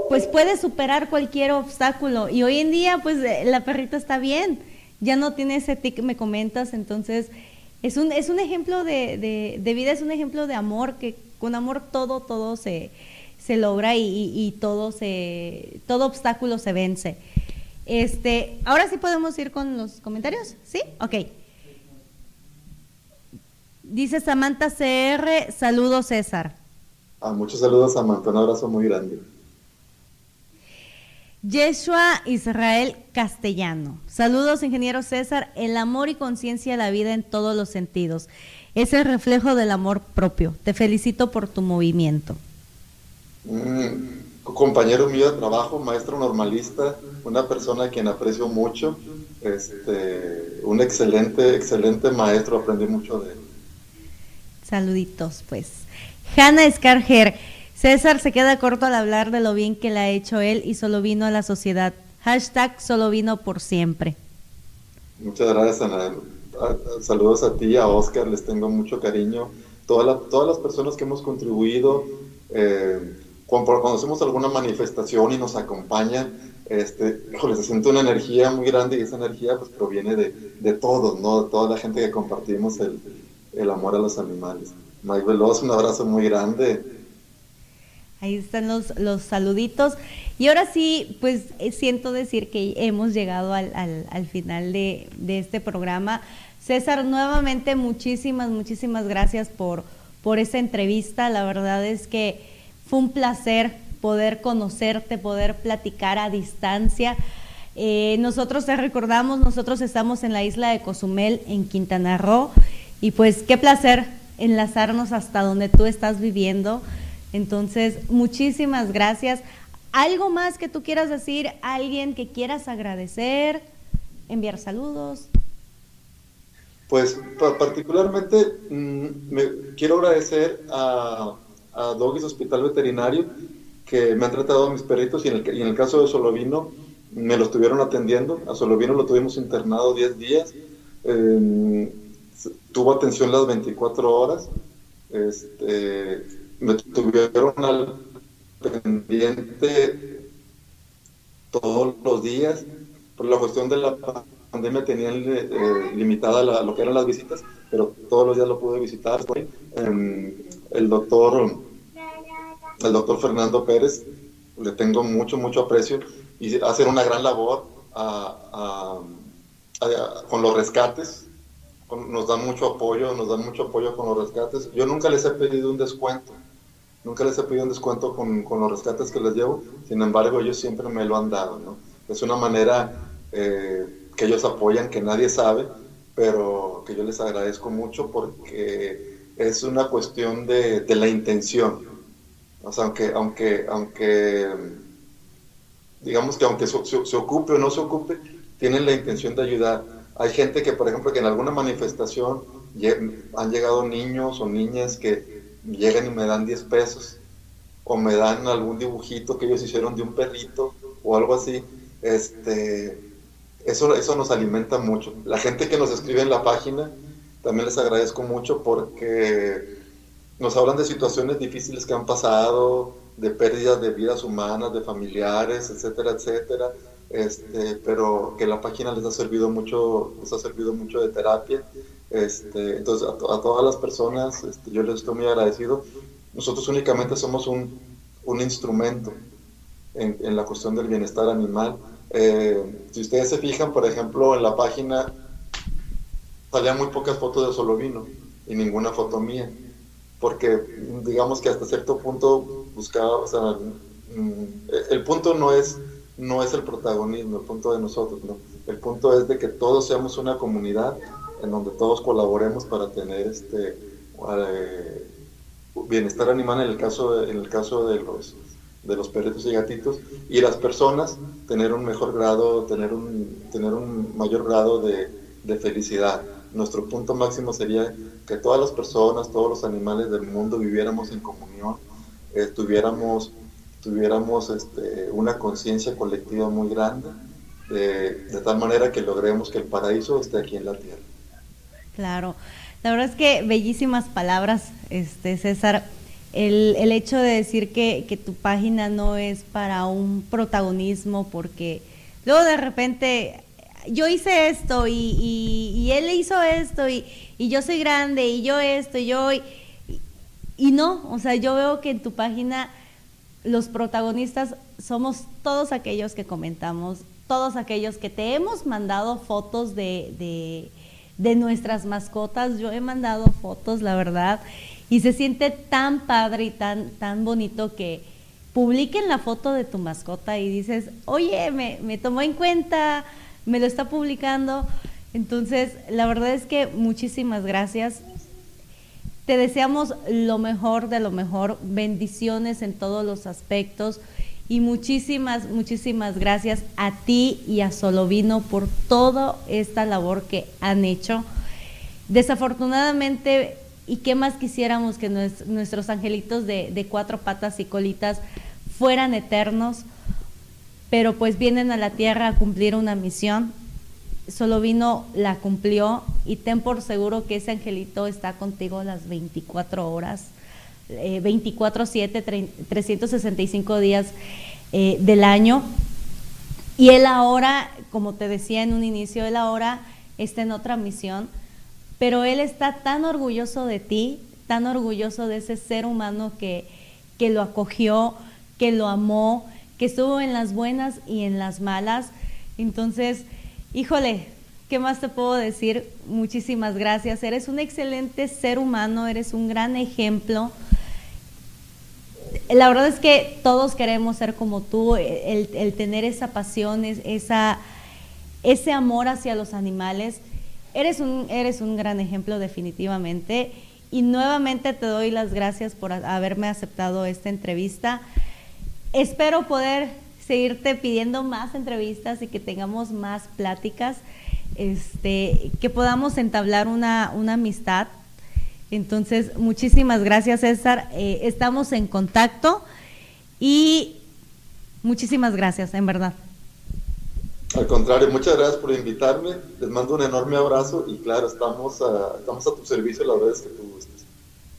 pues puede superar cualquier obstáculo. Y hoy en día, pues eh, la perrita está bien, ya no tiene ese tic, me comentas, entonces es un, es un ejemplo de, vida, es un ejemplo de amor, que con amor todo, todo se, se logra y, todo, se, todo obstáculo se vence. Este, ahora sí podemos ir con los comentarios, ¿sí? Ok. Dice Samantha CR, saludos César. Ah, muchos saludos Samantha, un abrazo muy grande. Yeshua Israel Castellano. Saludos, ingeniero César. El amor y conciencia de la vida en todos los sentidos. Es el reflejo del amor propio. Te felicito por tu movimiento. Mm, compañero mío de trabajo, maestro normalista, una persona a quien aprecio mucho. Este, un excelente, excelente maestro. Aprendí mucho de él. Saluditos, pues. Hanna Escarger. César se queda corto al hablar de lo bien que le ha hecho él y solo vino a la sociedad. Hashtag solo vino por siempre. Muchas gracias, Ana. Saludos a ti, a Oscar, les tengo mucho cariño. Toda todas las personas que hemos contribuido, eh, cuando, hacemos alguna manifestación y nos acompañan, este, se siente una energía muy grande y esa energía pues proviene de, de todos, ¿no? De toda la gente que compartimos el, el amor a los animales. Mike Veloz, un abrazo muy grande Ahí están los, los saluditos. Y ahora sí, pues eh, siento decir que hemos llegado al, al, final de, de, este programa. César, nuevamente muchísimas, muchísimas gracias por, por esa entrevista. La verdad es que fue un placer poder conocerte, poder platicar a distancia. Eh, nosotros te recordamos, nosotros estamos en la isla de Cozumel, en Quintana Roo, y pues qué placer enlazarnos hasta donde tú estás viviendo. Entonces, muchísimas gracias. ¿Algo más que tú quieras decir? ¿Alguien que quieras agradecer? ¿Enviar saludos? Pues particularmente mm, me quiero agradecer a, a Hospital Veterinario que me han tratado a mis perritos y en el, en el caso de Solovino me lo estuvieron atendiendo. A Solovino lo tuvimos internado 10 días. Em, tuvo atención las 24 horas. Este, me tuvieron al pendiente todos los días. Por la cuestión de la pandemia tenían eh, limitada lo que eran las visitas, pero todos los días lo pude visitar. Em, el doctor, el doctor Fernando Pérez, le tengo mucho, mucho aprecio y hacer una gran labor con los rescates. nos dan mucho apoyo, nos dan mucho apoyo con los rescates. Yo nunca les he pedido un descuento Nunca les he pedido un descuento con, con, los rescates que les llevo, sin embargo ellos siempre me lo han dado, ¿no? Es una manera eh, que ellos apoyan, que nadie sabe, pero que yo les agradezco mucho porque es una cuestión de, de la intención. O sea, aunque, aunque, aunque digamos que aunque se, se, ocupe o no se ocupe, tienen la intención de ayudar. Hay gente que, por ejemplo, que en alguna manifestación han llegado niños o niñas que llegan y me dan 10 pesos o me dan algún dibujito que ellos hicieron de un perrito o algo así, este, eso, eso nos alimenta mucho. La gente que nos escribe en la página, también les agradezco mucho porque nos hablan de situaciones difíciles que han pasado, de pérdidas de vidas humanas, de familiares, etcétera, etcétera. Este, pero que la página les ha servido mucho, les ha servido mucho de terapia este, entonces, a, todas las personas, este, yo les estoy muy agradecido. Nosotros únicamente somos un, un instrumento en, en, la cuestión del bienestar animal. Eh, si ustedes se fijan, por ejemplo, en la página salían muy pocas fotos de solo vino y ninguna foto mía, porque digamos que hasta cierto punto buscaba, o sea, mm, el punto no es, no es el protagonismo, el punto de nosotros, ¿no? El punto es de que todos seamos una comunidad en donde todos colaboremos para tener este eh, bienestar animal en el caso de, en el caso de los de los perritos y gatitos, y las personas tener un mejor grado, tener un, tener un mayor grado de, de felicidad. Nuestro punto máximo sería que todas las personas, todos los animales del mundo viviéramos en comunión, eh, tuviéramos, tuviéramos este, una conciencia colectiva muy grande, de tal manera que logremos que el paraíso esté aquí en la tierra. Claro, la verdad es que bellísimas palabras, este César. El, el hecho de decir que, que, tu página no es para un protagonismo, porque luego de repente yo hice esto y, y, él hizo esto y, y, yo soy grande y yo esto y yo... Y, no, o sea, yo veo que en tu página los protagonistas somos todos aquellos que comentamos, todos aquellos que te hemos mandado fotos de, de, de nuestras mascotas. Yo he mandado fotos, la verdad, y se siente tan padre y tan, tan bonito que publiquen la foto de tu mascota y dices, oye, me, me tomó en cuenta, me lo está publicando. Entonces, la verdad es que muchísimas gracias. Te deseamos lo mejor de lo mejor, bendiciones en todos los aspectos y muchísimas, muchísimas gracias a ti y a Solovino por toda esta labor que han hecho. Desafortunadamente, y qué más quisiéramos que nuestros angelitos de, cuatro patas y colitas fueran eternos, pero pues vienen a la tierra a cumplir una misión. Solo vino, la cumplió y ten por seguro que ese angelito está contigo las 24 horas, 24/7, 365 días eh, del año. Y él ahora, como te decía en un inicio, él ahora está en otra misión, pero él está tan orgulloso de ti, tan orgulloso de ese ser humano que, que lo acogió, que lo amó, que estuvo en las buenas y en las malas. Entonces, híjole, ¿qué más te puedo decir? Muchísimas gracias. Eres un excelente ser humano, eres un gran ejemplo. La verdad es que todos queremos ser como tú, el, tener esa pasión, esa, ese amor hacia los animales. Eres un, eres un gran ejemplo definitivamente. Y nuevamente te doy las gracias por haberme aceptado esta entrevista espero poder seguirte pidiendo más entrevistas y que tengamos más pláticas, este, que podamos entablar una, una amistad. Entonces, muchísimas gracias César, eh, estamos en contacto y muchísimas gracias, en verdad. Al contrario, muchas gracias por invitarme, les mando un enorme abrazo y claro, estamos a, estamos a tu servicio la vez que tú gustes.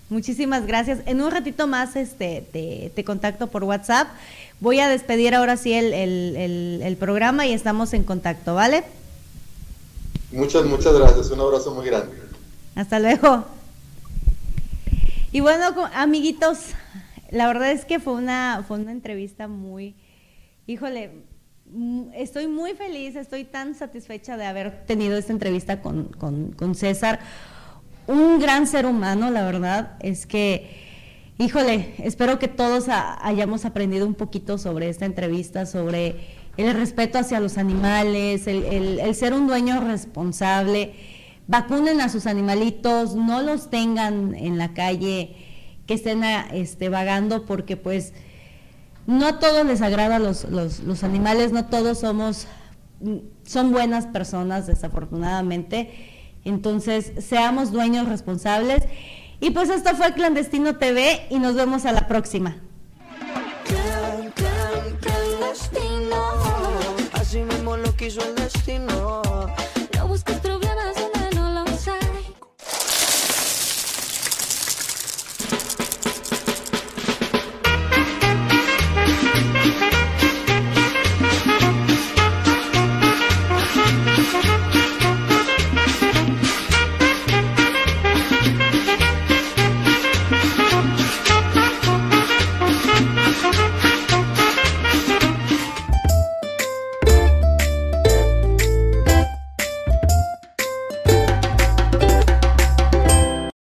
Muchísimas gracias. En un ratito más este, te, contacto por WhatsApp. Voy a despedir ahora sí el, programa y estamos en contacto, ¿vale? Muchas, muchas gracias. Un abrazo muy grande. Hasta luego. Y bueno, amiguitos, la verdad es que fue una, fue una entrevista muy, híjole, estoy muy feliz, estoy tan satisfecha de haber tenido esta entrevista con, con César. Un gran ser humano, la verdad, es que, híjole, espero que todos hayamos aprendido un poquito sobre esta entrevista, sobre el respeto hacia los animales, el, ser un dueño responsable, vacunen a sus animalitos, no los tengan en la calle, que estén este, vagando, porque pues no a todos les agrada los, los, animales, no todos somos, son buenas personas, desafortunadamente entonces, seamos dueños responsables. Y pues esto fue Clandestino TV y nos vemos a la próxima. Así mismo lo quiso el destino.